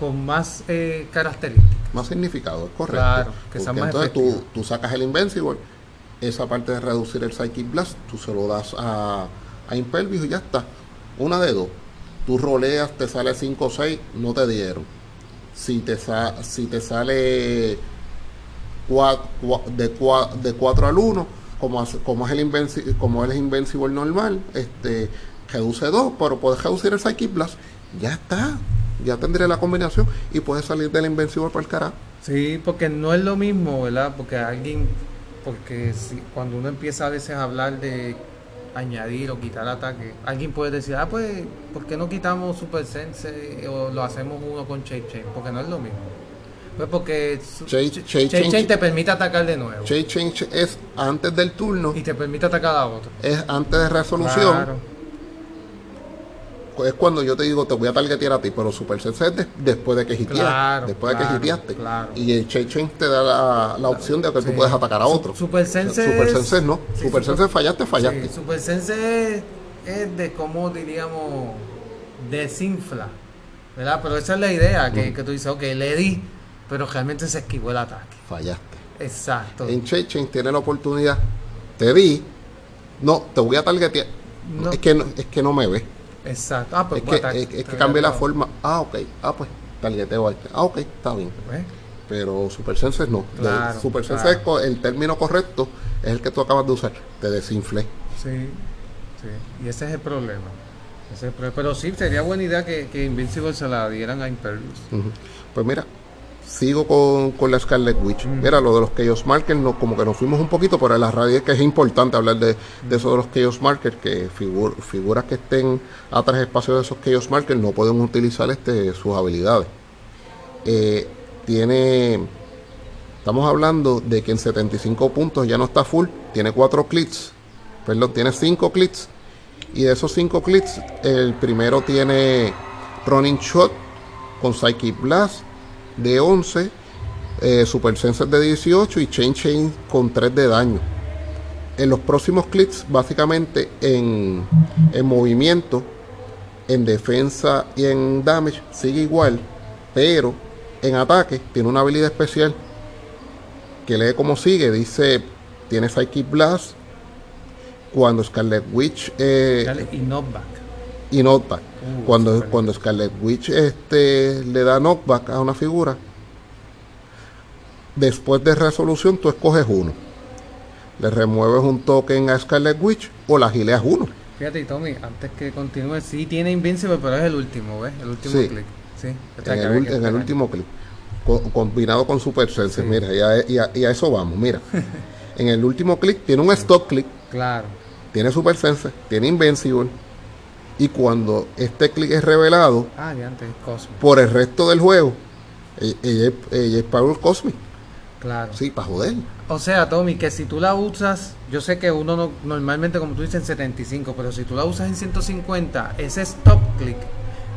S2: con más eh, características.
S1: Más significado, es correcto.
S2: Claro, que más
S1: entonces tú, tú sacas el Invincible, esa parte de reducir el Psychic Blast, tú se lo das a, a Impervious y ya está. Una de dos. Tú roleas, te sale 5 o 6, no te dieron. Si te, sa- si te sale cua- cua- de, cua- de 4 al 1, como, como, es el Invenci- como es el Invincible normal, este, reduce 2, pero puedes reducir el Psychic Blast. Ya está. Ya tendré la combinación y puedes salir del Invincible para el carajo.
S2: Sí, porque no es lo mismo, ¿verdad? Porque alguien, porque si, cuando uno empieza a veces a hablar de añadir o quitar ataque, alguien puede decir, ah, pues, ¿por qué no quitamos Super Sense o lo hacemos uno con Chain Chain? Porque no es lo mismo. Pues porque
S1: Chain-
S2: Ch- te permite atacar de nuevo
S1: Change Change es antes del turno,
S2: y te permite atacar a otro.
S1: es antes de resolución,
S2: Claro.
S1: Es cuando yo te digo te voy a targetear a ti, pero Super Sense es de- después de que hiteaste,
S2: Claro,
S1: después de que hiteaste.
S2: claro.
S1: Y el Change te da la, la opción de que
S2: Sí.
S1: tú puedes atacar a otro.
S2: Super Sense
S1: Super Sense no,
S2: sí,
S1: Super Sense fallaste, fallaste.
S2: Sí, Super Sense es, de cómo diríamos desinfla, ¿verdad? Pero esa es la idea, que, que tú dices, ok, le di, pero realmente se esquivó el ataque.
S1: Fallaste.
S2: Exacto.
S1: En Change tiene la oportunidad, te di, no, te voy a targetear.
S2: No.
S1: Es, que no, es que no me ve.
S2: Exacto. Ah, pues
S1: Es que,
S2: a
S1: es, que cambié la forma. Ah, ok. Ah, pues, targeteo a este. Ah, ok, está bien.
S2: ¿Ves?
S1: pero Super Sense no. De-
S2: Claro,
S1: Super Sense
S2: claro.
S1: es co- el término correcto es el que tú acabas de usar. Te desinflé.
S2: Sí, sí. Y ese es el problema. Ese es el problema. Pero sí, sería buena idea que, que Invincible se la dieran a Impervious.
S1: Ujú. Pues mira, sigo con, con la Scarlet Witch. Mira, lo de los Chaos Markers, no, como que nos fuimos un poquito, pero la realidad es que es importante hablar de, de eso de los Chaos Markers, que figur- figuras que estén a tres espacios de esos Chaos Markers no pueden utilizar este, sus habilidades. Eh, tiene, estamos hablando de que en 75 puntos ya no está full, tiene 4 clics, perdón, tiene 5 clics, y de esos 5 clics, el primero tiene Running Shot con Psychic Blast de 11, eh, Super Sensor de 18 y Chain Chain con 3 de daño. En los próximos clics, básicamente en, en movimiento, en defensa y en damage, sigue igual, pero en ataque tiene una habilidad especial que lee como sigue: dice, tiene Psychic Blast. Cuando Scarlet Witch eh,
S2: Y knockback.
S1: y knockback.
S2: Uh,
S1: cuando, cuando Scarlet Witch este, le da knockback a una figura, después de resolución tú escoges uno. Le remueves un token a Scarlet Witch o la gileas uno.
S2: Fíjate, Tommy, antes que continúe, sí tiene Invincible, pero es el último, ¿ves? El último
S1: Sí.
S2: clic. Sí.
S1: En el, en el último clip. Co- combinado con Super Sense.
S2: Sí.
S1: Mira, y a, y a- y a eso vamos. Mira, *laughs* en el último clic tiene un stop click,
S2: Claro.
S1: tiene Super Sense, tiene Invincible. Y cuando este clic es revelado
S2: Ah, antes,
S1: por el resto del juego, e- ella, es- ella es Power Cosmic.
S2: Claro.
S1: Sí, para joder.
S2: O sea, Tommy, que si tú la usas, yo sé que uno no, normalmente, como tú dices, en 75, pero si tú la usas en 150, ese stop click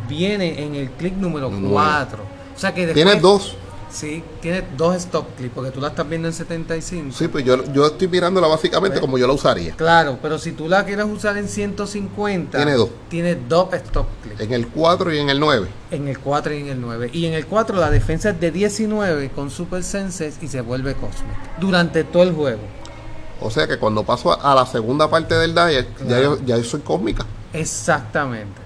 S2: viene en el click número
S1: Nueve.
S2: 4. O sea que después,
S1: Tienes dos.
S2: Sí, tiene dos stop clips, porque tú la estás viendo en 75.
S1: Sí, pues yo, yo estoy mirándola básicamente
S2: ¿Ves?
S1: como yo la usaría.
S2: Claro, pero si tú la quieres usar en 150,
S1: Tiene dos.
S2: Tiene dos stop clips.
S1: En el 4 y en el 9.
S2: En el 4 y en el 9. Y en el 4 la defensa es de 19 con Super Senses y se vuelve Cosmic. Durante todo el juego.
S1: O sea que cuando paso a, la segunda parte del diet, ya, yo, ya yo soy cósmica.
S2: Exactamente.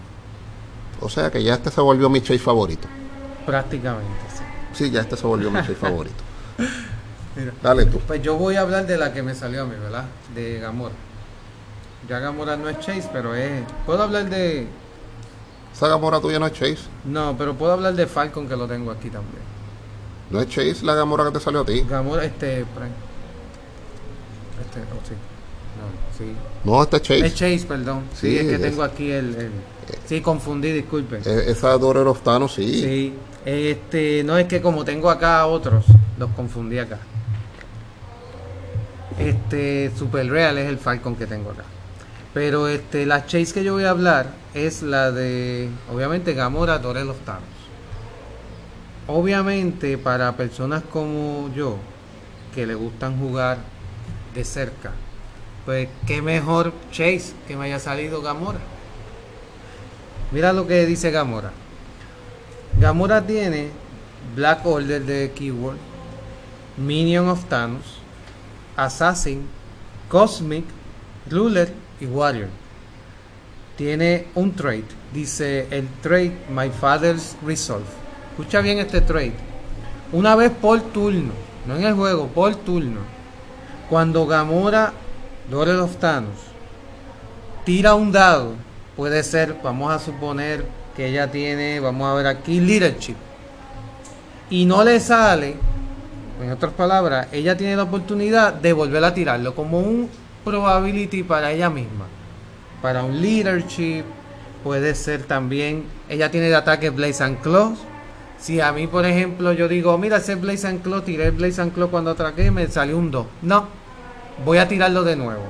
S1: O sea que ya este se volvió mi chase favorito.
S2: Prácticamente, sí.
S1: Ya este se volvió mi favorito. *laughs*
S2: Mira.
S1: Dale tú.
S2: Pues yo voy a hablar de la que me salió a mí, ¿verdad? De Gamora. Ya Gamora no es Chase, pero es... Puedo hablar de...
S1: Esa Gamora tuya no es Chase.
S2: No, pero puedo hablar de Falcon que lo tengo aquí también.
S1: No es Chase la Gamora que te salió a ti.
S2: Gamora, este... Este, oh, sí. No, sí.
S1: No, este es Chase.
S2: Es Chase, perdón. Sí,
S1: Sí,
S2: es que
S1: es-
S2: tengo aquí el, el- Sí, confundí, disculpen.
S1: E- esa Daughter of Thanos, sí.
S2: Sí. Este, no es que como tengo acá otros, los confundí acá. Este, Super Real es el Falcon que tengo acá. Pero este, la Chase que yo voy a hablar es la de, obviamente, Gamora Dorel of Thanos. Obviamente, para personas como yo, que le gustan jugar de cerca, pues qué mejor Chase que me haya salido Gamora. Mira lo que dice Gamora. Gamora tiene Black Order de Keyword, Minion of Thanos, Assassin, Cosmic, Ruler y Warrior. Tiene un trait, dice el trait My Father's Resolve. Escucha bien este trait. Una vez por turno, no en el juego, por turno. Cuando Gamora, Lord of Thanos, tira un dado, puede ser, vamos a suponer que ella tiene, vamos a ver aquí, leadership. Y no le sale, en otras palabras, ella tiene la oportunidad de volver a tirarlo como un probability para ella misma. Para un leadership, puede ser también, ella tiene de ataque Blaze and Claw. Si a mí, por ejemplo, yo digo, mira, ese Blaze and Claw, tiré el Blaze and Claw cuando atraqué, me salió un 2. No, voy a tirarlo de nuevo.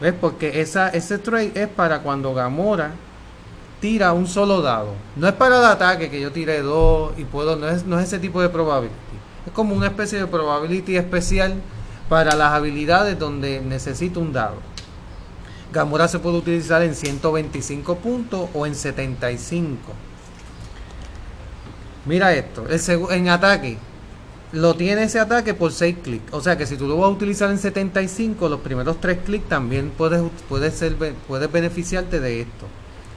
S2: ¿Ves? Porque esa, ese trade es para cuando Gamora tira un solo dado. No es para el ataque que yo tire dos y puedo, no es, no es ese tipo de probability. Es como una especie de probability especial para las habilidades donde necesito un dado. Gamora se puede utilizar en 125 puntos o en 75. Mira esto, el en ataque, lo tiene ese ataque por 6 clics. O sea que si tú lo vas a utilizar en 75, los primeros 3 clics también puedes, puedes, ser, puedes beneficiarte de esto.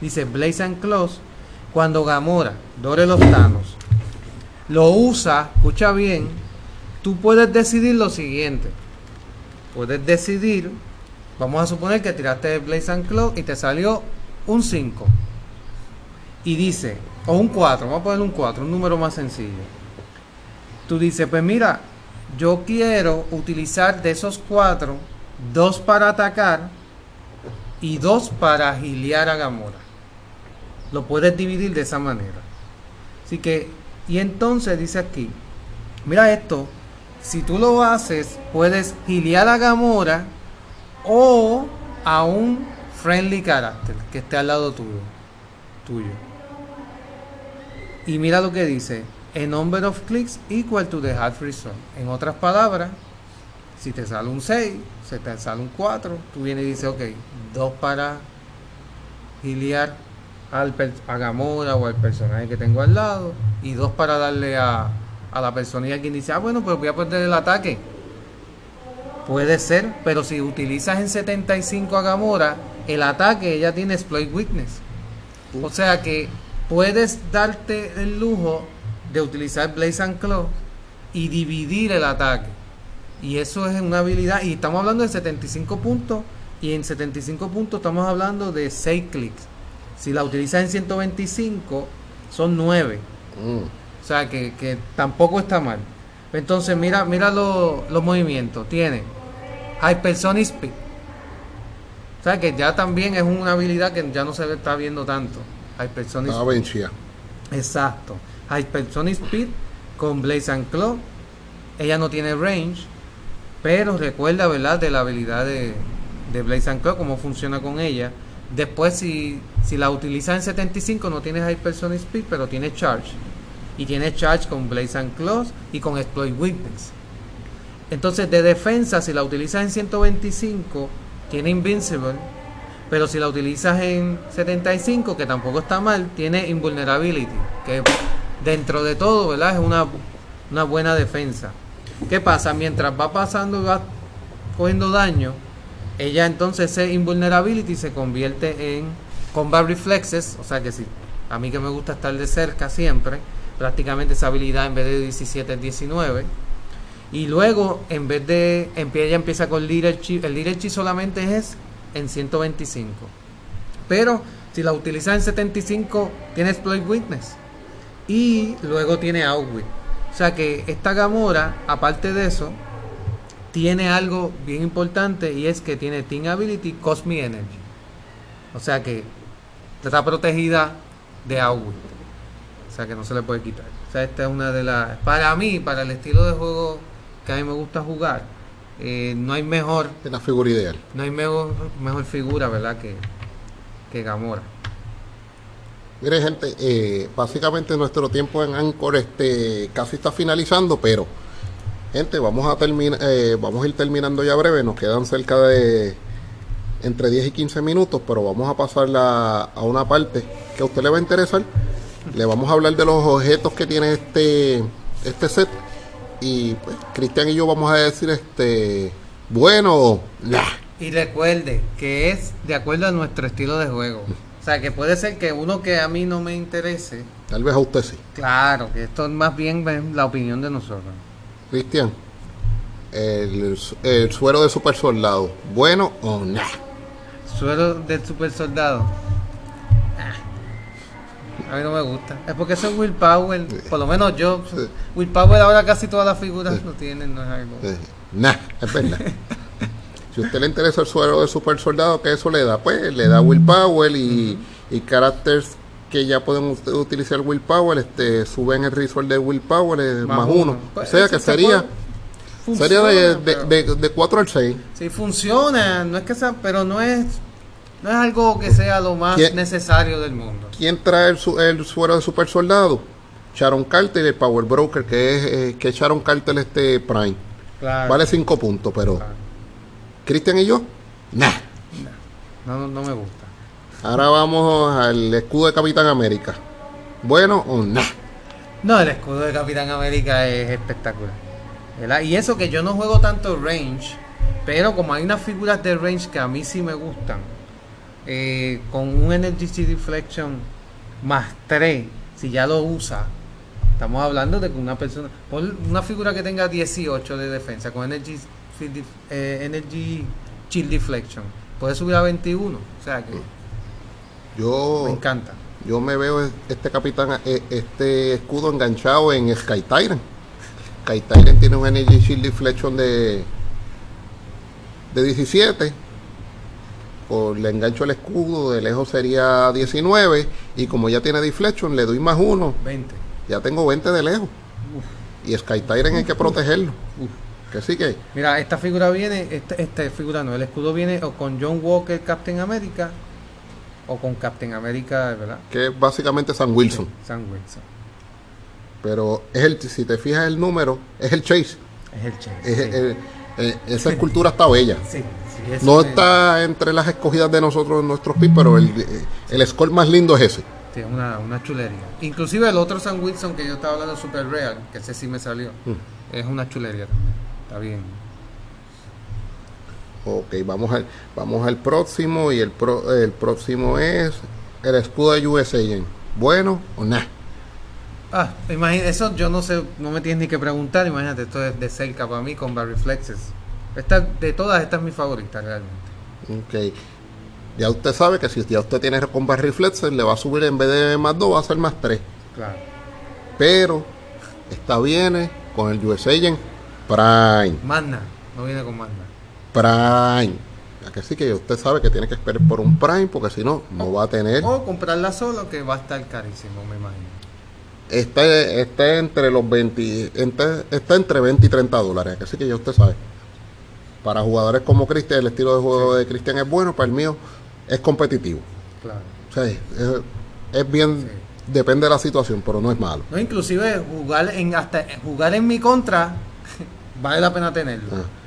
S2: Dice Blaze and Claws, cuando Gamora, Dore los Thanos, lo usa, escucha bien, tú puedes decidir lo siguiente. Puedes decidir, vamos a suponer que tiraste Blaze and Claw y te salió un 5. Y dice, o un 4, vamos a poner un 4, un número más sencillo tú dices, pues mira, yo quiero utilizar de esos cuatro, dos para atacar y dos para agiliar a Gamora. Lo puedes dividir de esa manera. Así que, y entonces dice aquí, mira esto, si tú lo haces, puedes giliar a Gamora o a un friendly character que esté al lado tuyo. tuyo. Y mira lo que dice, a number of clicks equal to the half result. En otras palabras, si te sale un 6, se te sale un 4, tú vienes y dices, ok, dos para giliar al a Gamora o al personaje que tengo al lado, y dos para darle a, a la personilla que dice, ah, bueno, pues voy a perder el ataque. Puede ser, pero si utilizas en 75 a Gamora, el ataque ella tiene exploit weakness. O sea que puedes darte el lujo de utilizar Blaze and Claw y dividir el ataque. Y eso es una habilidad. Y estamos hablando de 75 puntos. Y en 75 puntos estamos hablando de 6 clics. Si la utilizas en 125, son 9.
S1: Mm.
S2: O sea que, que tampoco está mal. Entonces, mira, mira lo- los movimientos. Tiene Hypersonic Speed. O sea que ya también es una habilidad que ya no se está viendo tanto. Hypersonic
S1: Estaba vencida.
S2: Exacto. Hypersonic Speed con Blaze and Claw. Ella no tiene range, pero recuerda, ¿verdad?, de la habilidad de, de Blaze and Claw, cómo funciona con ella. Después, si, si la utilizas en 75, no tienes Hypersonic Speed, pero tiene Charge. Y tiene Charge con Blaze and Claws y con Exploit Weakness. Entonces, de defensa, si la utilizas en 125, tiene Invincible. Pero si la utilizas en 75, que tampoco está mal, tiene Invulnerability. Que dentro de todo, ¿verdad? Es una, una buena defensa. ¿Qué pasa? Mientras va pasando y va cogiendo daño, ella entonces ese invulnerability se convierte en combat reflexes, o sea que si a mí que me gusta estar de cerca siempre, prácticamente esa habilidad en vez de 17 es 19. Y luego, en vez de, ella empieza con leadership, el leadership solamente es en 125. Pero si la utilizas en 75, tiene exploit witness. Y luego tiene outwit. O sea que esta Gamora, aparte de eso, tiene algo bien importante y es que tiene Team Ability Cosmic Energy. O sea que está protegida de Outwit. O sea que no se le puede quitar. O sea, esta es una de las... Para mí, para el estilo de juego que a mí me gusta jugar, eh, no hay mejor...
S1: Es la figura ideal.
S2: No hay mejor, mejor figura, ¿verdad? Que, que Gamora.
S1: Mire gente, eh, básicamente nuestro tiempo en Anchor este, casi está finalizando, pero gente, vamos a terminar, eh, vamos a ir terminando ya breve, nos quedan cerca de entre 10 y 15 minutos, pero vamos a pasarla a una parte que a usted le va a interesar. Le vamos a hablar de los objetos que tiene este, este set. Y pues Cristian y yo vamos a decir este bueno,
S2: Y recuerde que es de acuerdo a nuestro estilo de juego. O sea, que puede ser que uno que a mí no me interese.
S1: Tal vez a usted sí.
S2: Claro, que esto es más bien la opinión de nosotros.
S1: Cristian, el, suero de super soldado, ¿bueno o no?
S2: Suero del super soldado. A mí no me gusta. Es porque eso es Will Power. Por lo menos yo. Will Power ahora casi todas las figuras lo tienen, no es algo.
S1: Nah, es verdad. *laughs* si a usted le interesa el suero de super soldado, ¿qué eso le da? Pues le da Will Power y, y caracteres que ya pueden utilizar Will Power, este, suben el result de Will Power eh, más, uno. Pues o sea que sería sería de, de, de, 4 al 6.
S2: Sí, funciona, no es que sea, pero no es no es algo que sea lo más necesario del mundo.
S1: ¿Quién trae el, el suero de super soldado? Sharon Carter, el Power Broker, que es eh, que Sharon Carter este Prime. Vale 5 puntos, pero Cristian y yo, nah.
S2: No, no me gusta.
S1: Ahora vamos al escudo de Capitán América. ¿Bueno o no?
S2: No, el escudo de Capitán América es espectacular. Y eso que yo no juego tanto range, pero como hay unas figuras de range que a mí sí me gustan, eh, con un Energy Deflection más 3, si ya lo usa, estamos hablando de que una persona, por una figura que tenga 18 de defensa con Energy, eh, energy Chill Deflection, puede subir a 21. O sea que.
S1: Yo,
S2: me encanta.
S1: Yo me veo este capitán, eh, este escudo enganchado en Sky Tyrant. Sky Tyrant tiene un Energy Shield Deflection de, de 17. Por, le engancho el escudo, de lejos sería 19. Y como ya tiene Deflection, le doy más uno.
S2: 20.
S1: Ya tengo 20 de lejos. Y Sky Tyrant hay que protegerlo. Que sí que.
S2: Mira, esta figura viene, esta, esta figura no, el escudo viene o con John Walker, Captain America, o con Captain America, ¿verdad?
S1: Que es básicamente Sam Wilson.
S2: Sam Wilson.
S1: Pero es el, si te fijas el número, es el Chase.
S2: Es el Chase.
S1: Eh, esa escultura está bella. *laughs*
S2: Sí,
S1: no está entre las escogidas de nosotros nuestros pis, pero el, el score más lindo es ese.
S2: Sí, una, una chulería. Inclusive el otro Sam Wilson que yo estaba hablando, Super Real, que ese sí me salió, mm. es una chulería también. Está bien.
S1: Ok, vamos al, vamos al próximo y el, el próximo es el escudo de USA. ¿Bueno o no?
S2: Ah, imagínate, eso yo no sé, no me tienes ni que preguntar, imagínate, esto es de cerca para mí con Barry Flexes. Esta, de todas, esta es mi favorita realmente.
S1: Ok. Ya usted sabe que si ya usted tiene con Barry Flexes, le va a subir en vez de más 2, va a ser más 3.
S2: Claro.
S1: Pero, esta viene con el USA Prime.
S2: Manda, no viene con manda.
S1: Prime. Ya que sí que usted sabe que tiene que esperar por un Prime porque si no, no va a tener.
S2: O comprarla solo que va a estar carísimo, me imagino.
S1: Está, está entre los 20, está, entre 20 y 30 dólares, así que ya usted sabe. Para jugadores como Cristian, el estilo de juego de Cristian es bueno, para el mío es competitivo.
S2: Claro.
S1: O sea, es, bien depende de la situación, pero no es malo.
S2: No, inclusive jugar en hasta jugar en mi contra *laughs* vale la pena tenerlo.
S1: Ah.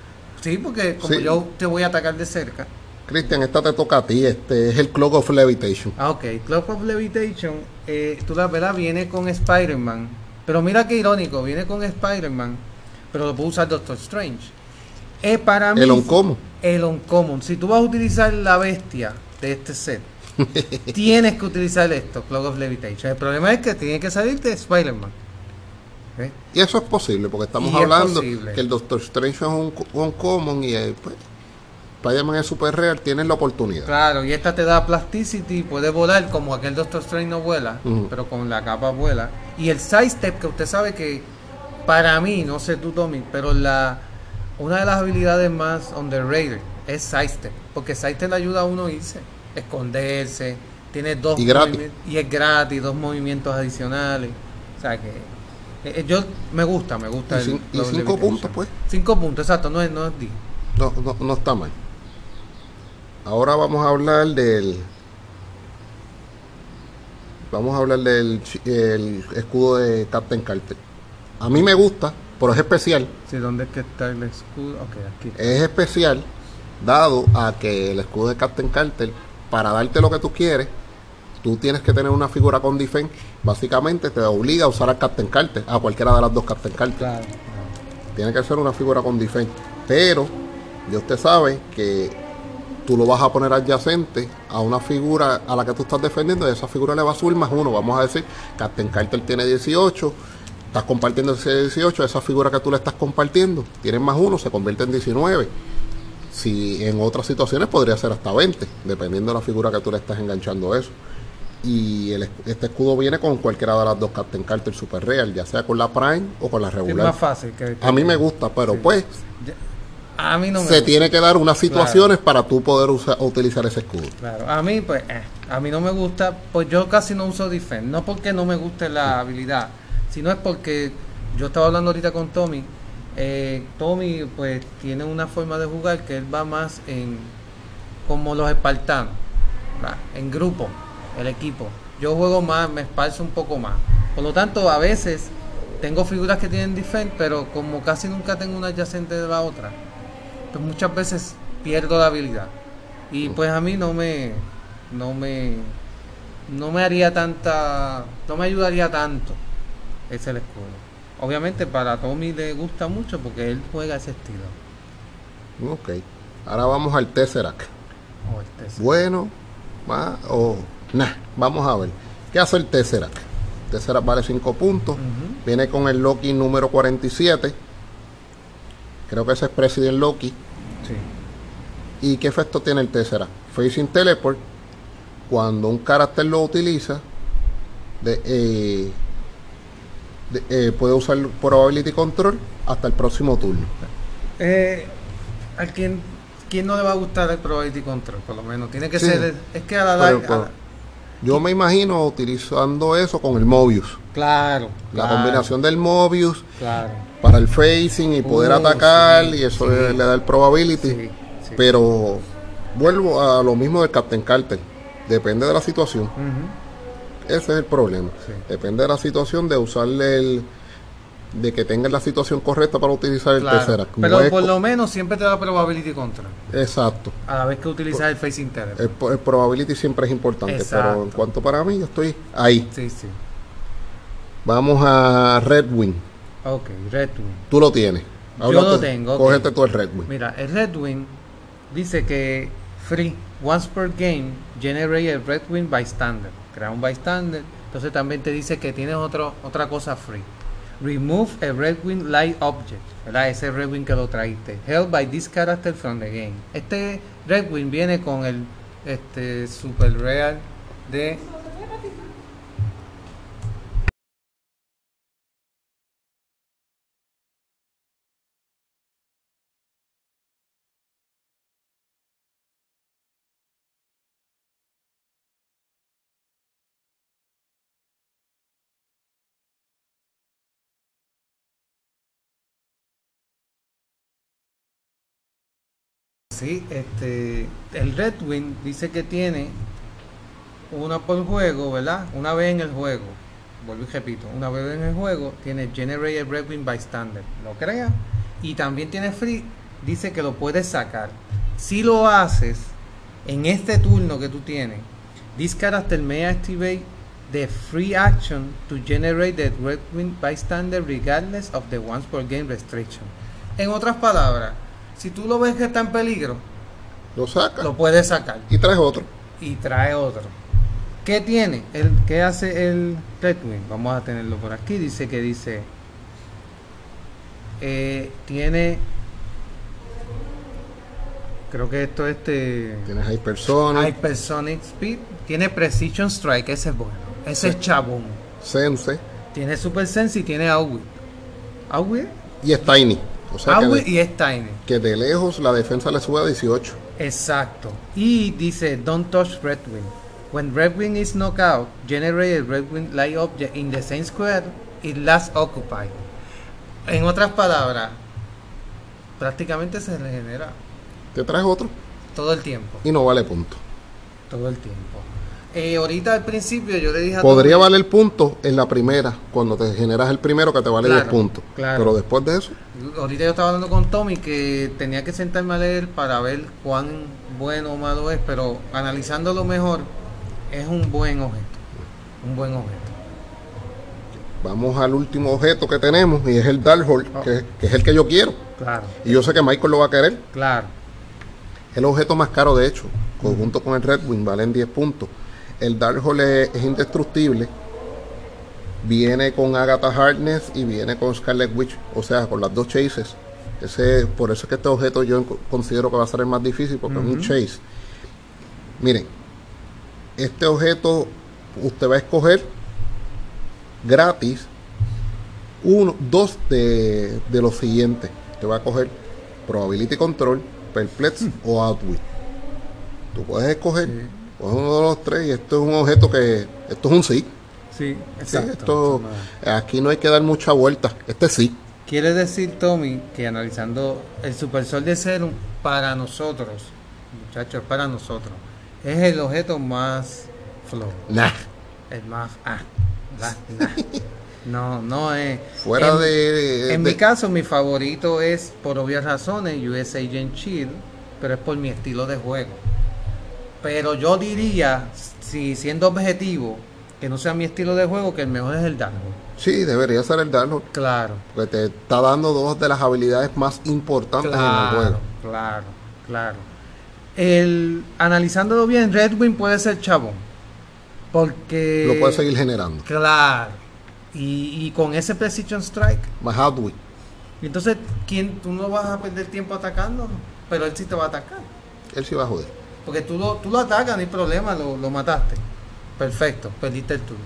S2: Sí, porque como
S1: Sí.
S2: yo te voy a atacar de cerca.
S1: Cristian, esta te toca a ti, este es el Clock of Levitation.
S2: Ah, ok. Clock of Levitation, eh, tú la verás, viene con Spider-Man. Pero mira qué irónico, viene con Spider-Man, pero lo puede usar Doctor Strange. Es para mí
S1: El Oncomo.
S2: el uncommon. Si tú vas a utilizar la bestia de este set, *laughs* tienes que utilizar esto, Clock of Levitation. El problema es que tiene que salir de Spider-Man. ¿Ves?
S1: Y eso es posible, porque estamos
S2: es
S1: hablando que el Doctor Strange es un, un common y eh, pues, Spider-Man es super real, tienes la oportunidad.
S2: Claro, y esta te da plasticity, puede volar como aquel Doctor Strange no vuela, pero con la capa vuela. Y el sidestep, que usted sabe que para mí, no sé tú Tommy, pero la una de las habilidades más underrated es sidestep, porque sidestep le ayuda a uno a irse, esconderse, tiene dos
S1: Y gratis.
S2: y es gratis, dos movimientos adicionales. O sea que eh, eh, yo me gusta, me gusta
S1: Y,
S2: el
S1: y cinco puntos, pues.
S2: Cinco puntos, exacto, no es, no es 10.
S1: No, no, no está mal. Ahora vamos a hablar del. Vamos a hablar del el escudo de Captain Carter. A mí me gusta, pero es especial.
S2: Sí, ¿dónde es que está el escudo? Ok, aquí.
S1: Es especial dado a que el escudo de Captain Carter, para darte lo que tú quieres, tú tienes que tener una figura con defense. Básicamente te obliga a usar al Captain Carter, a cualquiera de las dos Captain Carter.
S2: Claro.
S1: Tiene que ser una figura con defense. Pero, ya usted sabe que tú lo vas a poner adyacente a una figura a la que tú estás defendiendo y esa figura le va a subir más uno. Vamos a decir, Captain Carter tiene 18, estás compartiendo ese 18, esa figura que tú le estás compartiendo, tiene más uno, se convierte en 19. Si en otras situaciones podría ser hasta 20, dependiendo de la figura que tú le estás enganchando eso. Y el este escudo viene con cualquiera de las dos Captain Carter Super Real, ya sea con la Prime o con la
S2: Es
S1: regular.
S2: más fácil que.
S1: A mí me gusta, pero
S2: Sí.
S1: pues
S2: A mí no me
S1: se
S2: gusta.
S1: tiene que dar unas situaciones para tú poder usar, utilizar ese escudo.
S2: Claro, a mí pues eh, a mí no me gusta, pues yo casi no uso defense, no porque no me guste la habilidad, sino es porque yo estaba hablando ahorita con Tommy, eh, Tommy pues tiene una forma de jugar que él va más en como los espartanos, ¿verdad? en grupo, el equipo. Yo juego más, me esparzo un poco más. Por lo tanto, a veces tengo figuras que tienen defense, pero como casi nunca tengo una adyacente de la otra, pues muchas veces pierdo la habilidad. Y pues a mí no me no me no me haría tanta no me ayudaría tanto ese el escudo. Obviamente para Tommy le gusta mucho porque él juega ese estilo.
S1: Ok. Ahora vamos al Tesseract.
S2: Oh.
S1: Bueno, va o nah. Vamos a ver. ¿Qué hace el Tesseract? Tesseract vale 5 puntos. Viene con el Loki número 47. Creo que ese es President Loki.
S2: Sí.
S1: ¿Y qué efecto tiene el Tesseract? Facing Teleport. Cuando un carácter lo utiliza, de, eh, de- eh, puede usar Probability Control hasta el próximo turno.
S2: Eh, a quien, quien no le va a gustar el probability control, por lo menos. Tiene que
S1: Sí.
S2: ser. Es que a la
S1: Pero,
S2: larga-
S1: pero, yo me imagino utilizando eso con el Mobius.
S2: Claro.
S1: La
S2: claro,
S1: combinación del Mobius
S2: Claro.
S1: para el facing y poder
S2: Uh,
S1: atacar
S2: sí,
S1: y eso
S2: sí.
S1: le, le da el probability.
S2: Sí.
S1: Pero vuelvo a lo mismo del Captain Carter. Depende de la situación. Ese es el problema. Depende de la situación de usarle el de que tengas la situación correcta para utilizar el
S2: Claro.
S1: No
S2: Pero
S1: es
S2: por lo menos siempre te da probability control.
S1: Exacto.
S2: A la vez que utilizas el face internet.
S1: El, el probability siempre es importante,
S2: Exacto.
S1: pero en cuanto para mí, yo estoy ahí.
S2: Sí, sí.
S1: Vamos a Red Wing.
S2: Ok, Red Wing.
S1: Tú lo tienes.
S2: Yo lo tengo, ok.
S1: Cógete tú el Red Wing.
S2: Mira, el Red Wing dice que free, once per game, generate a Red Wing bystander. Crea un bystander. Entonces también te dice que tienes otro, otra cosa free. Remove a Red Wing light object. ¿verdad? Ese Red Wing que lo traíste. Held by this character from the game. Este Red Wing viene con el este super real de Sí, este, el Red Wing dice que tiene una por juego, ¿verdad? Una vez en el juego. Vuelvo y repito, una vez en el juego tiene Generate Red Wing Bystander. Lo crea. Y también tiene free. Dice que lo puedes sacar. Si lo haces en este turno que tú tienes, this character may activate the free action to generate the Red Wing Bystander regardless of the once per game restriction. En otras palabras, si tú lo ves que está en peligro,
S1: Lo saca
S2: lo puedes sacar
S1: y traes otro.
S2: y trae otro. ¿Qué tiene? El, ¿Qué hace el Red Wing? Vamos a tenerlo por aquí. Dice que dice. eh, tiene. Creo que esto es este.
S1: Tienes Hypersonic,
S2: Hypersonic Speed. Tiene Precision Strike. Ese es bueno. Ese es chabón.
S1: Sense
S2: Tiene Super Sense y tiene Outwit. Outwit.
S1: y es Tiny. O sea de,
S2: y es Tiny.
S1: que de lejos la defensa le sube a 18.
S2: Exacto. Y dice, don't touch Red Wing. When Red Wing is knocked out, generate a Red Wing light object in the same square it last occupied. En otras palabras, prácticamente se regenera
S1: Te traes otro
S2: todo el tiempo.
S1: y no vale punto.
S2: Todo el tiempo. Eh, ahorita al principio yo le dije a
S1: Podría valer punto en la primera, cuando te generas el primero que te vale
S2: Claro,
S1: 10 puntos.
S2: claro.
S1: Pero después de eso,
S2: Ahorita yo estaba hablando con Tommy que tenía que sentarme a leer para ver cuán bueno o malo es, pero analizándolo mejor, es un buen objeto. Un buen objeto.
S1: vamos al último objeto que tenemos y es el Darkhold,
S2: Oh.
S1: que, que es el que yo quiero.
S2: Claro,
S1: Y yo sé que Michael lo va a querer.
S2: claro.
S1: Es el objeto más caro, de hecho, junto con el Red Wing, valen 10 puntos. El Darkhold es, es indestructible. Viene con Agatha Harkness y viene con Scarlet Witch, o sea, con las dos chases. Ese, por eso es que este objeto yo considero que va a ser el más difícil, porque es un chase. Miren, este objeto usted va a escoger gratis uno, dos de, de los siguientes. Te va a coger Probability Control, Perplex o Outwit. Tú puedes escoger
S2: Sí.
S1: Coges uno de los tres y esto es un objeto que, esto es un sí.
S2: Sí,
S1: Sí,
S2: exacto.
S1: esto, aquí no hay que dar mucha vuelta. Este sí.
S2: Quiere decir, Tommy, que analizando el Super Sol de Serum para nosotros, muchachos, para nosotros, es el objeto más flow,
S1: Nah.
S2: el más... Ah, nah. No, no es...
S1: Fuera
S2: en-
S1: de,
S2: En
S1: de-
S2: mi caso, mi favorito es, por obvias razones, US Agent Shield, pero es por mi estilo de juego. Pero yo diría, si siendo objetivo, que no sea mi estilo de juego, que el mejor es el Dark.
S1: Sí, debería ser el Darkhold,
S2: Claro.
S1: porque te está dando dos de las habilidades más importantes en el juego.
S2: claro, claro. El, analizándolo bien, Redwing puede ser chabón. Porque.
S1: Lo puedes seguir generando.
S2: Claro. Y, y con ese Precision Strike.
S1: Más Outwit.
S2: y Entonces, ¿quién, tú no vas a perder tiempo atacándolo. Pero él sí te va a atacar.
S1: Él sí va a joder.
S2: Porque tú lo, tú lo atacas, no hay problema, lo, lo mataste. Perfecto, perdiste el turno.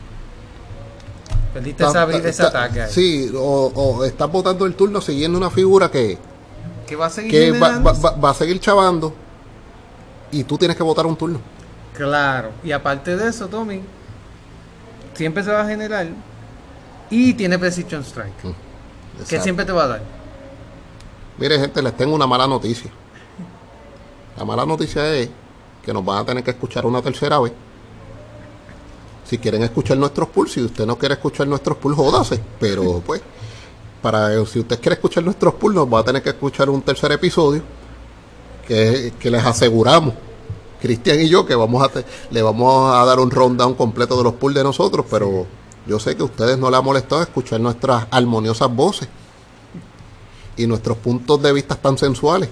S2: Perdiste esa,
S1: Está-
S2: ese
S1: está-
S2: ataque ahí.
S1: Sí, o, o estás botando el turno siguiendo una figura que,
S2: Que va a seguir
S1: que va, va- va- va a seguir chavando y tú tienes que votar un turno.
S2: Claro, y aparte de eso, Tommy, siempre se va a generar y tiene Precision Strike, que
S1: Exacto.
S2: siempre te va a dar.
S1: Mire, gente, les tengo una mala noticia. La mala noticia es que nos van a tener que escuchar una tercera vez. Si quieren escuchar nuestros pulls, si usted no quiere escuchar nuestros pulls, jódase. Pero *laughs* pues, para si usted quiere escuchar nuestros pulls, nos va a tener que escuchar un tercer episodio que, que les aseguramos, Cristian y yo, que vamos a te- le vamos a dar un rundown completo de los pulls de nosotros, pero yo sé que a ustedes no les ha molestado escuchar nuestras armoniosas voces y nuestros puntos de vista tan sensuales.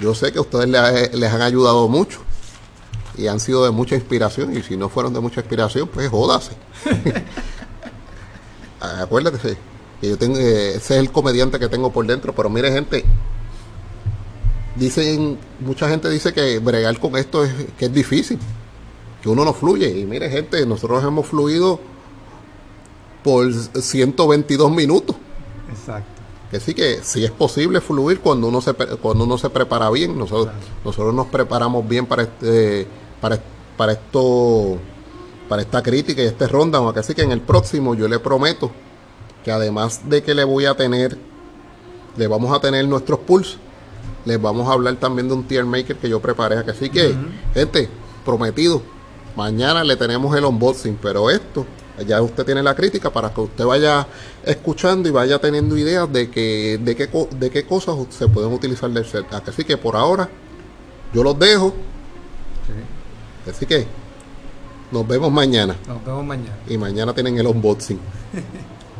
S1: Yo sé que ustedes les, han ayudado mucho y han sido de mucha inspiración y si no fueron de mucha inspiración, pues jódase. *laughs* Acuérdate que yo tengo, eh, ese es el comediante que tengo por dentro, pero mire gente, dicen, mucha gente dice que bregar con esto es, que es difícil, que uno no fluye y mire gente, nosotros hemos fluido por 122 minutos.
S2: Exacto.
S1: Que sí que sí es posible fluir cuando uno se cuando uno se prepara bien. Nosotros
S2: Claro.
S1: nosotros nos preparamos bien para este para para esto para esta crítica y este ronda, así que en el próximo yo le prometo que además de que le voy a tener le vamos a tener nuestros pulls, les vamos a hablar también de un tier maker que yo preparé, que así que gente, prometido, mañana le tenemos el unboxing, pero esto ya usted tiene la crítica para que usted vaya escuchando y vaya teniendo ideas de que de qué de qué cosas se pueden utilizar del set. Así que por ahora yo los dejo. Así que nos vemos mañana.
S2: Nos vemos mañana.
S1: Y mañana tienen el unboxing. *laughs*